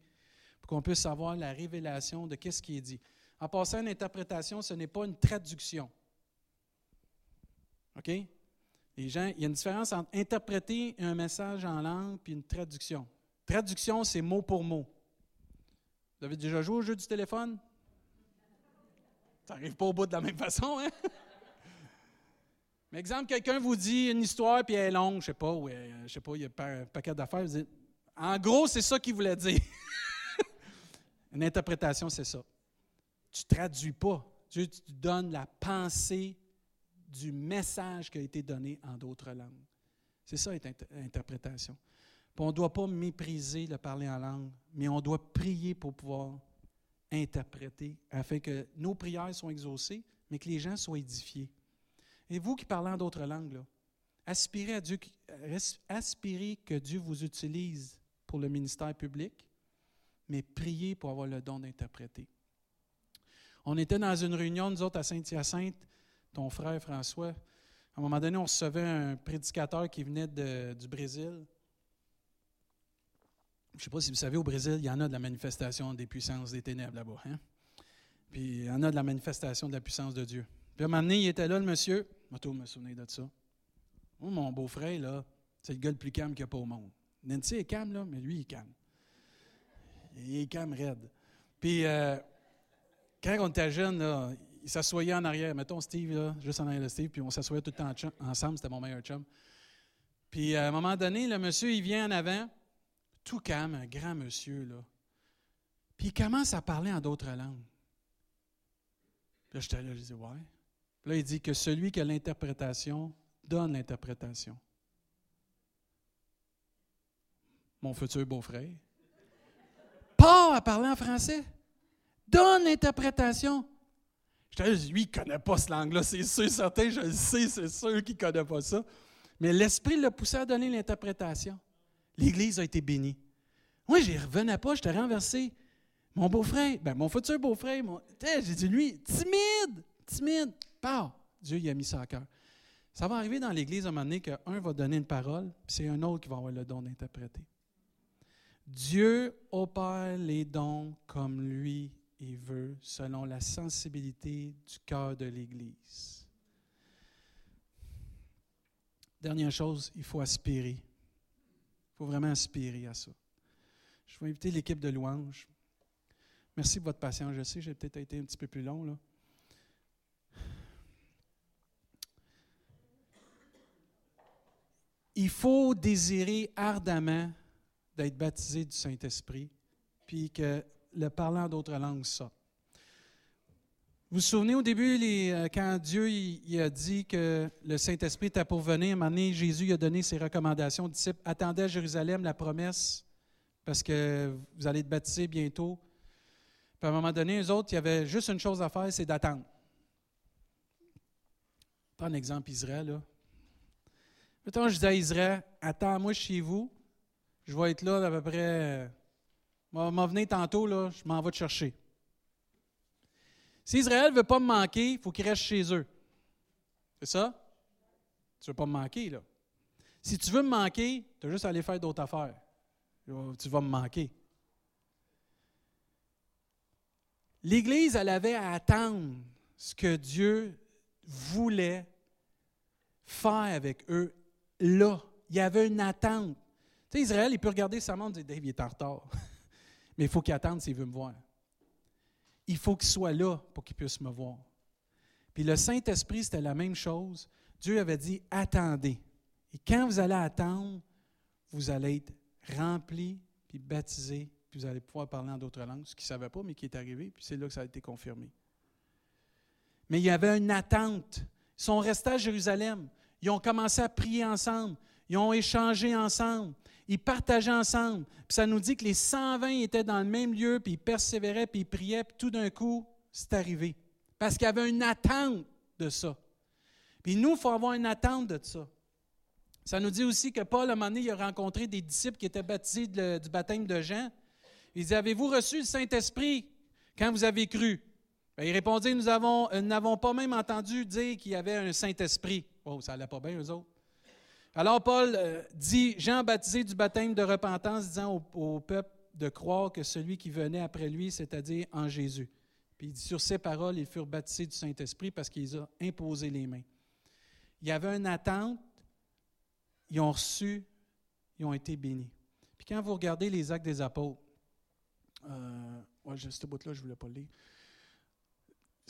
pour qu'on puisse savoir la révélation de qu'est-ce qui est dit. En passant, une interprétation, ce n'est pas une traduction. OK? Les gens, il y a une différence entre interpréter un message en langue et une traduction. Traduction, c'est mot pour mot. Vous avez déjà joué au jeu du téléphone? Ça n'arrive pas au bout de la même façon, hein? Mais exemple, quelqu'un vous dit une histoire puis elle est longue, je sais pas, ou je sais pas, il y a un paquet d'affaires. En gros, c'est ça qu'il voulait dire. une interprétation, c'est ça. Tu traduis pas. tu donnes la pensée du message qui a été donné en d'autres langues. C'est ça, l'interprétation. on ne doit pas mépriser le parler en langue, mais on doit prier pour pouvoir interpréter afin que nos prières soient exaucées, mais que les gens soient édifiés. Et vous qui parlez en d'autres langues, aspirez, à Dieu, aspirez que Dieu vous utilise pour le ministère public, mais priez pour avoir le don d'interpréter. On était dans une réunion, nous autres, à Saint-Hyacinthe, ton frère François. À un moment donné, on recevait un prédicateur qui venait du Brésil. Je ne sais pas si vous savez, au Brésil, il y en a de la manifestation des puissances des ténèbres là-bas. Hein? Puis il y en a de la manifestation de la puissance de Dieu. Puis à un moment donné, il était là, le monsieur. Je me souvenir de ça. mon beau-frère, là, c'est le gars le plus calme qu'il n'y a pas au monde. Nancy est calme, là, mais lui, il est calme. Il est calme raide. Puis, euh, quand on était jeune, là, il s'assoyait en arrière. Mettons Steve, là, juste en arrière de Steve, puis on s'assoyait tout le temps ensemble. C'était mon meilleur chum. Puis, à un moment donné, le monsieur, il vient en avant, tout calme, un grand monsieur, là. Puis, il commence à parler en d'autres langues. Puis là, j'étais là, je disais, ouais. Là, il dit que celui qui a l'interprétation donne l'interprétation. Mon futur beau-frère. Pas à parler en français. Donne l'interprétation. Je te dis, lui, il ne connaît pas ce langue-là, c'est sûr, certain, je le sais, c'est sûr qu'il ne connaît pas ça. Mais l'Esprit l'a poussé à donner l'interprétation. L'Église a été bénie. Moi, je n'y revenais pas, je t'ai renversé. Mon beau-frère, ben, mon futur beau-frère, j'ai dit, lui, timide, timide. Pas. Dieu y a mis ça à cœur. Ça va arriver dans l'Église à un moment donné qu'un va donner une parole, puis c'est un autre qui va avoir le don d'interpréter. Dieu opère les dons comme lui il veut, selon la sensibilité du cœur de l'Église. Dernière chose, il faut aspirer. Il faut vraiment aspirer à ça. Je vais inviter l'équipe de louange. Merci de votre patience. Je sais, j'ai peut-être été un petit peu plus long. Il faut désirer ardemment d'être baptisé du Saint-Esprit, puis que le parlant d'autres langues ça. Vous vous souvenez au début, euh, quand Dieu il, a dit que le Saint-Esprit était pour venir, à un moment donné, Jésus a donné ses recommandations aux disciples. Attendez à Jérusalem la promesse, parce que vous allez être baptisés bientôt. Puis à un moment donné, eux autres, il y avait juste une chose à faire, c'est d'attendre. Prends un exemple Israël. Là. Mettons, je dis à Israël, attends-moi chez vous, je vais être là à peu près m'en venir tantôt, là, je m'en vais te chercher. Si Israël ne veut pas me manquer, il faut qu'il reste chez eux. C'est ça? Tu ne veux pas me manquer, là. Si tu veux me manquer, tu as juste à aller faire d'autres affaires. Tu vas me manquer. L'Église, elle avait à attendre ce que Dieu voulait faire avec eux là. Il y avait une attente. Sais, Israël, il peut regarder sa montre et dire Dave, il est en retard. Mais il faut qu'il attende s'il veut me voir. Il faut qu'il soit là pour qu'il puisse me voir. Puis le Saint-Esprit, c'était la même chose. Dieu avait dit Attendez. Et quand vous allez attendre, vous allez être remplis, puis baptisés, puis vous allez pouvoir parler en d'autres langues, ce qu'ils ne savaient pas, mais qui est arrivé, puis c'est là que ça a été confirmé. Mais il y avait une attente. Ils sont restés à Jérusalem. Ils ont commencé à prier ensemble. Ils ont échangé ensemble. Ils partageaient ensemble. Puis ça nous dit que les 120 étaient dans le même lieu, puis ils persévéraient, puis ils priaient, puis tout d'un coup, c'est arrivé. Parce qu'il y avait une attente de ça. Puis nous, il faut avoir une attente de ça. Ça nous dit aussi que Paul, à un moment donné, il a rencontré des disciples qui étaient baptisés du baptême de Jean. Il dit Avez-vous reçu le Saint-Esprit quand vous avez cru? Ben, Il répondit Nous euh, n'avons pas même entendu dire qu'il y avait un Saint-Esprit. Oh, ça n'allait pas bien, eux autres. Alors, Paul euh, dit Jean baptisé du baptême de repentance, disant au, peuple de croire que celui qui venait après lui, c'est-à-dire en Jésus. Puis il dit Sur ces paroles, ils furent baptisés du Saint-Esprit parce qu'ils ont imposé les mains. Il y avait une attente ils ont reçu, ils ont été bénis. Puis quand vous regardez les actes des apôtres, euh, ouais, ce bout-là, je ne voulais pas le lire.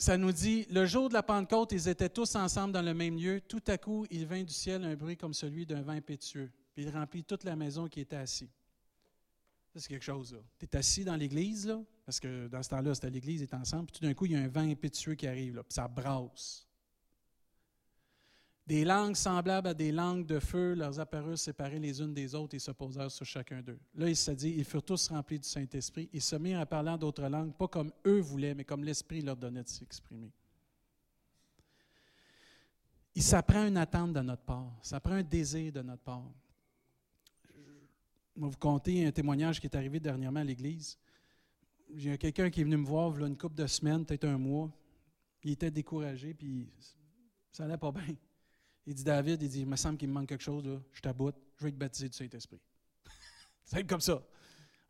Ça nous dit, le jour de la Pentecôte, ils étaient tous ensemble dans le même lieu. Tout à coup, il vint du ciel un bruit comme celui d'un vent impétueux. Puis il remplit toute la maison qui était assis. Ça, c'est quelque chose, là. Tu es assis dans l'église, parce que dans ce temps-là, c'était l'église, étaient ensemble. Puis tout d'un coup, il y a un vent impétueux qui arrive, puis ça brasse. Des langues semblables à des langues de feu leur apparurent séparées les unes des autres et se posèrent sur chacun d'eux. Là, il se dit, ils furent tous remplis du Saint-Esprit. Ils se mirent à parler d'autres langues, pas comme eux voulaient, mais comme l'Esprit leur donnait de s'exprimer. Il s'apprend une attente de notre part, ça prend un désir de notre part. Je vais vous conter un témoignage qui est arrivé dernièrement à l'Église. J'ai quelqu'un qui est venu me voir il une couple de semaines, peut-être un mois. Il était découragé, puis ça n'allait pas bien. Il dit David, il dit, il me semble qu'il me manque quelque chose, là. je t'aboute, je vais être baptisé du Saint-Esprit. C'est comme ça.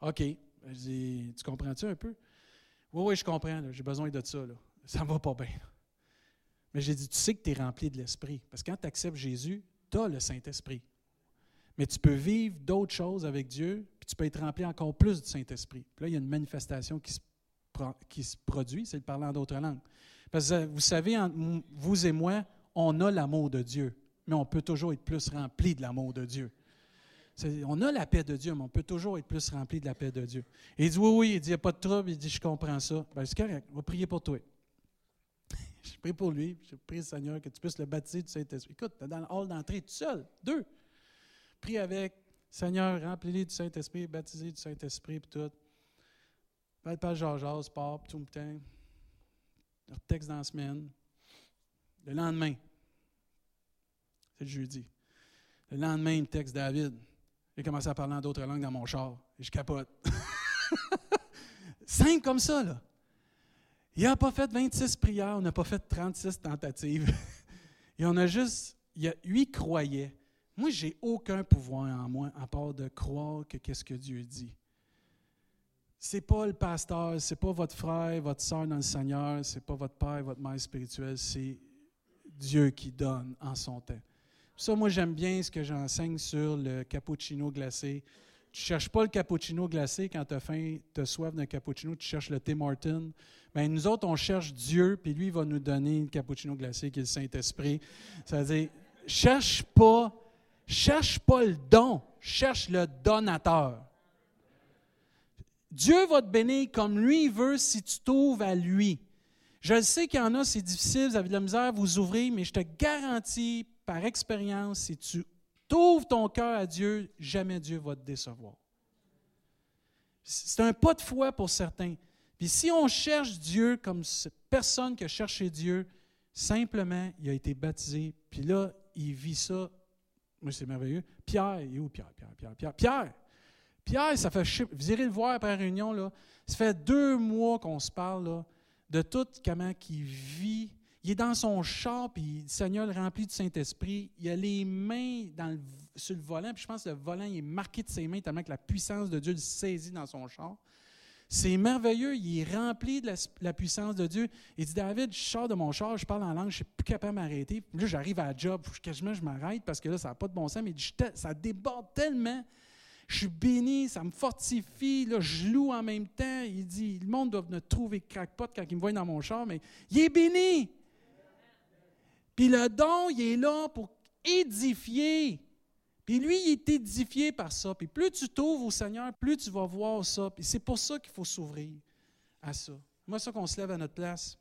OK. Je dis, tu comprends-tu un peu? Oui, oui, je comprends, j'ai besoin de ça. Là. Ça ne va pas bien. Mais j'ai dit, tu sais que tu es rempli de l'Esprit. Parce que quand tu acceptes Jésus, tu as le Saint-Esprit. Mais tu peux vivre d'autres choses avec Dieu, puis tu peux être rempli encore plus du Saint-Esprit. Puis là, il y a une manifestation qui se, qui se produit, c'est le parler en d'autres langues. Parce que vous savez, vous et moi, on a l'amour de Dieu, mais on peut toujours être plus rempli de l'amour de Dieu. On a la paix de Dieu, mais on peut toujours être plus rempli de la paix de Dieu. il dit Oui, oui, il dit Il n'y a pas de trouble. Il dit Je comprends ça. Ben, c'est correct, on va prier pour toi. je prie pour lui. Je prie, Seigneur, que tu puisses le baptiser du Saint-Esprit. Écoute, tu es dans le hall d'entrée tout seul. Deux. Prie avec. Seigneur, remplis-les du Saint-Esprit, baptisé du Saint-Esprit, puis tout. Pas pas Georges, pars, tout le temps. Leur texte dans la semaine. Le lendemain, c'est le jeudi. Le lendemain, le texte David. J'ai commencé à parler en d'autres langues dans mon char et je capote. Simple comme ça, là. Il n'a pas fait 26 prières, on n'a pas fait 36 tentatives. et on a juste. lui croyait. Moi, j'ai aucun pouvoir en moi à part de croire que qu'est-ce que Dieu dit. C'est pas le pasteur, c'est pas votre frère, votre soeur dans le Seigneur, c'est pas votre père, votre mère spirituelle, c'est Dieu qui donne en son temps. Ça, moi, j'aime bien ce que j'enseigne sur le cappuccino glacé. Tu ne cherches pas le cappuccino glacé quand tu as faim, tu as soif d'un cappuccino, tu cherches le Tim Martin. Bien, nous autres, on cherche Dieu, puis lui, il va nous donner le cappuccino glacé qui est le Saint-Esprit. Ça veut dire, cherche pas, cherche pas le don, cherche le donateur. Dieu va te bénir comme lui veut si tu t'ouvres à lui. Je sais qu'il y en a, c'est difficile, vous avez de la misère vous ouvrir, mais je te garantis par expérience, si tu t'ouvres ton cœur à Dieu, jamais Dieu va te décevoir. C'est un pas de foi pour certains. Puis si on cherche Dieu comme cette personne qui a cherché Dieu, simplement, il a été baptisé, puis là, il vit ça. Moi, c'est merveilleux. Pierre, il est où Pierre, Pierre, Pierre, Pierre? Pierre! Pierre, ça fait, vous irez le voir après la réunion, là, ça fait deux mois qu'on se parle là, de tout comment il vit. Il est dans son char, puis le Seigneur le du Saint-Esprit. Il a les mains dans sur le volant, puis je pense que le volant est marqué de ses mains tellement que la puissance de Dieu le saisit dans son char. C'est merveilleux, il est rempli de la, puissance de Dieu. Il dit David, je sors de mon char, je parle en langue, je ne suis plus capable de m'arrêter. Là, j'arrive à la job, quasiment je m'arrête parce que là, ça n'a pas de bon sens, mais ça déborde tellement je suis béni, ça me fortifie, là, je loue en même temps. Il dit, le monde doit venir trouver crackpot quand il me voit dans mon char, mais il est béni. Puis le don, il est là pour édifier. Puis lui, il est édifié par ça. Puis plus tu t'ouvres au Seigneur, plus tu vas voir ça. Puis c'est pour ça qu'il faut s'ouvrir à ça. Moi, ça qu'on se lève à notre place.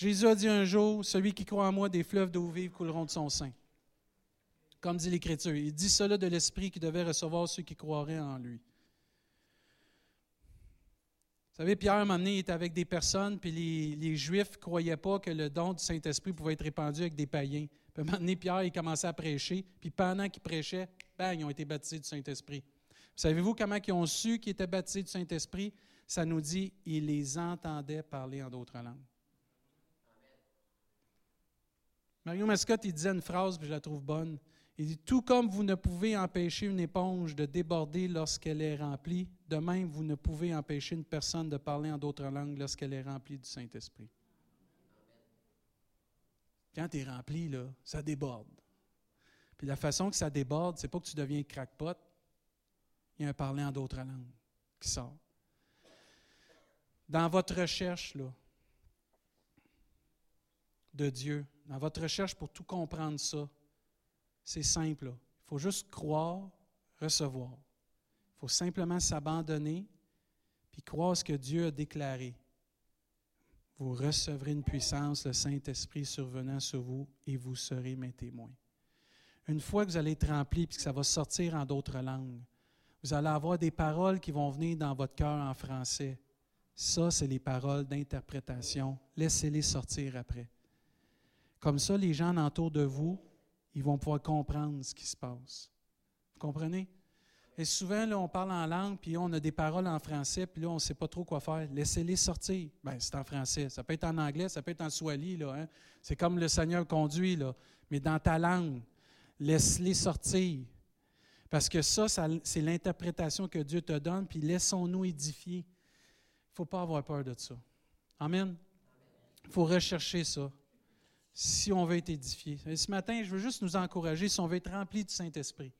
Jésus a dit un jour, celui qui croit en moi, des fleuves d'eau vive couleront de son sein. Comme dit l'Écriture. Il dit cela de l'Esprit qui devait recevoir ceux qui croiraient en lui. Vous savez, Pierre, un moment donné, il était avec des personnes, puis les, Juifs ne croyaient pas que le don du Saint-Esprit pouvait être répandu avec des païens. Puis un moment donné, Pierre, il commençait à prêcher, puis pendant qu'il prêchait, bang, ils ont été baptisés du Saint-Esprit. Savez-vous comment ils ont su qu'ils étaient baptisés du Saint-Esprit? Ça nous dit, ils les entendaient parler en d'autres langues. Mario Mascotte, il disait une phrase, puis je la trouve bonne. Il dit Tout comme vous ne pouvez empêcher une éponge de déborder lorsqu'elle est remplie, de même vous ne pouvez empêcher une personne de parler en d'autres langues lorsqu'elle est remplie du Saint-Esprit. Quand tu es rempli, là, ça déborde. Puis la façon que ça déborde, c'est pas que tu deviens crackpot, il y a un parler en d'autres langues qui sort. Dans votre recherche là, de Dieu, dans votre recherche pour tout comprendre ça, c'est simple. Il faut juste croire, recevoir. Il faut simplement s'abandonner, puis croire ce que Dieu a déclaré. Vous recevrez une puissance, le Saint-Esprit survenant sur vous, et vous serez mes témoins. Une fois que vous allez être rempli, puis que ça va sortir en d'autres langues, vous allez avoir des paroles qui vont venir dans votre cœur en français. Ça, c'est les paroles d'interprétation. Laissez-les sortir après. Comme ça, les gens autour de vous, ils vont pouvoir comprendre ce qui se passe. Vous comprenez? Et souvent, là, on parle en langue, puis on a des paroles en français, puis là, on ne sait pas trop quoi faire. Laissez-les sortir. Bien, c'est en français. Ça peut être en anglais, ça peut être en swahili. Là, hein? C'est comme le Seigneur conduit, là. mais dans ta langue. Laisse-les sortir. Parce que ça, ça c'est l'interprétation que Dieu te donne, puis laissons-nous édifier. Il ne faut pas avoir peur de ça. Amen. Il faut rechercher ça si on veut être édifié. ce matin, je veux juste nous encourager si on veut être rempli du Saint-Esprit.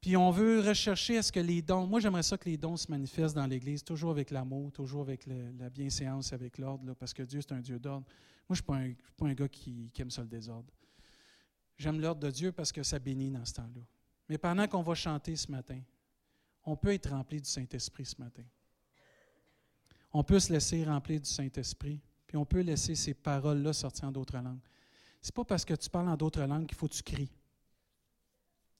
Puis on veut rechercher à ce que les dons, moi j'aimerais ça que les dons se manifestent dans l'Église, toujours avec l'amour, toujours avec la bienséance, avec l'ordre, parce que Dieu c'est un Dieu d'ordre. Moi je ne suis, pas un gars qui, qui aime ça le désordre. J'aime l'ordre de Dieu parce que ça bénit dans ce temps-là. Mais pendant qu'on va chanter ce matin, on peut être rempli du Saint-Esprit ce matin. On peut se laisser remplir du Saint-Esprit puis on peut laisser ces paroles-là sortir en d'autres langues. C'est pas parce que tu parles en d'autres langues qu'il faut que tu cries.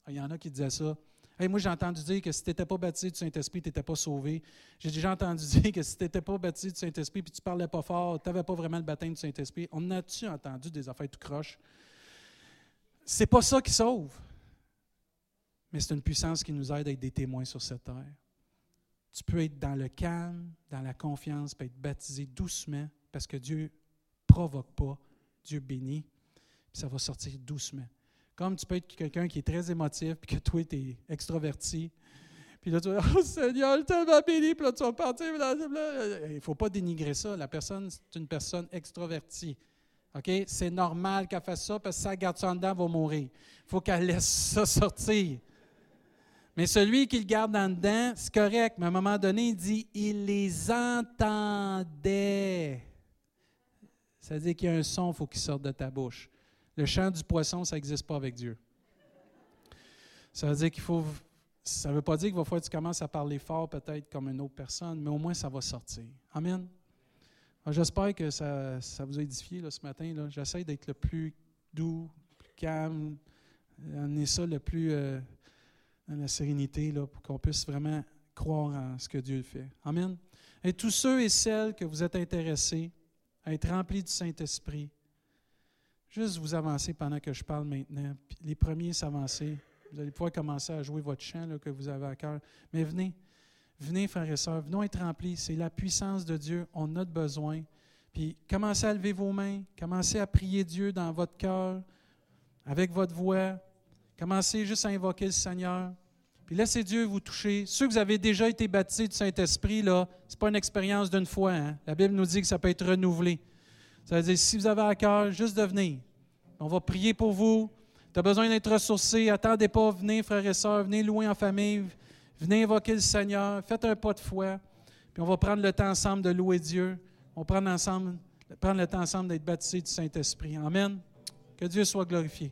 Ah, il y en a qui disaient ça. moi, j'ai entendu dire que si tu n'étais pas baptisé du Saint-Esprit, tu n'étais pas sauvé. J'ai déjà entendu dire que si tu n'étais pas baptisé du Saint-Esprit puis tu ne parlais pas fort, tu n'avais pas vraiment le baptême du Saint-Esprit. On a-tu entendu des affaires tout croches? C'est pas ça qui sauve. Mais c'est une puissance qui nous aide à être des témoins sur cette terre. Tu peux être dans le calme, dans la confiance, peux être baptisé doucement, parce que Dieu provoque pas, Dieu bénit, puis ça va sortir doucement. Comme tu peux être quelqu'un qui est très émotif, puis que toi, tu es extroverti, puis là, tu vas dire, oh Seigneur, tellement béni, puis là, tu vas partir. Il ne faut pas dénigrer ça. La personne, c'est une personne extrovertie. OK? C'est normal qu'elle fasse ça, parce que si elle garde ça en dedans, elle va mourir. Il faut qu'elle laisse ça sortir. Mais celui qui le garde en dedans, c'est correct, mais à un moment donné, il dit, il les entendait. Ça veut dire qu'il y a un son, il faut qu'il sorte de ta bouche. Le chant du poisson, ça n'existe pas avec Dieu. Ça veut dire qu'il faut. Ça ne veut pas dire qu'il va falloir que tu commences à parler fort, peut-être comme une autre personne, mais au moins ça va sortir. Amen. J'espère que ça, vous a édifié ce matin. J'essaie d'être le plus doux, plus calme, amener ça le plus euh, dans la sérénité là, pour qu'on puisse vraiment croire en ce que Dieu fait. Amen. Et tous ceux et celles que vous êtes intéressés, à être rempli du Saint-Esprit, juste vous avancer pendant que je parle maintenant. les premiers s'avancer. Vous allez pouvoir commencer à jouer votre chant que vous avez à cœur. Mais venez, venez, frères et sœurs, venons être remplis. C'est la puissance de Dieu. On a besoin. Puis commencez à lever vos mains. Commencez à prier Dieu dans votre cœur, avec votre voix. Commencez juste à invoquer le Seigneur. Puis laissez Dieu vous toucher. Ceux que vous avez déjà été baptisés du Saint-Esprit, là, ce n'est pas une expérience d'une fois. Hein. La Bible nous dit que ça peut être renouvelé. Ça veut dire, si vous avez à cœur, juste de venir. On va prier pour vous. Tu as besoin d'être ressourcé. Attendez pas, venez, frères et sœurs, venez louer en famille. Venez invoquer le Seigneur. Faites un pas de foi. Puis on va prendre le temps ensemble de louer Dieu. On va ensemble, prendre le temps ensemble d'être baptisés du Saint-Esprit. Amen. Que Dieu soit glorifié.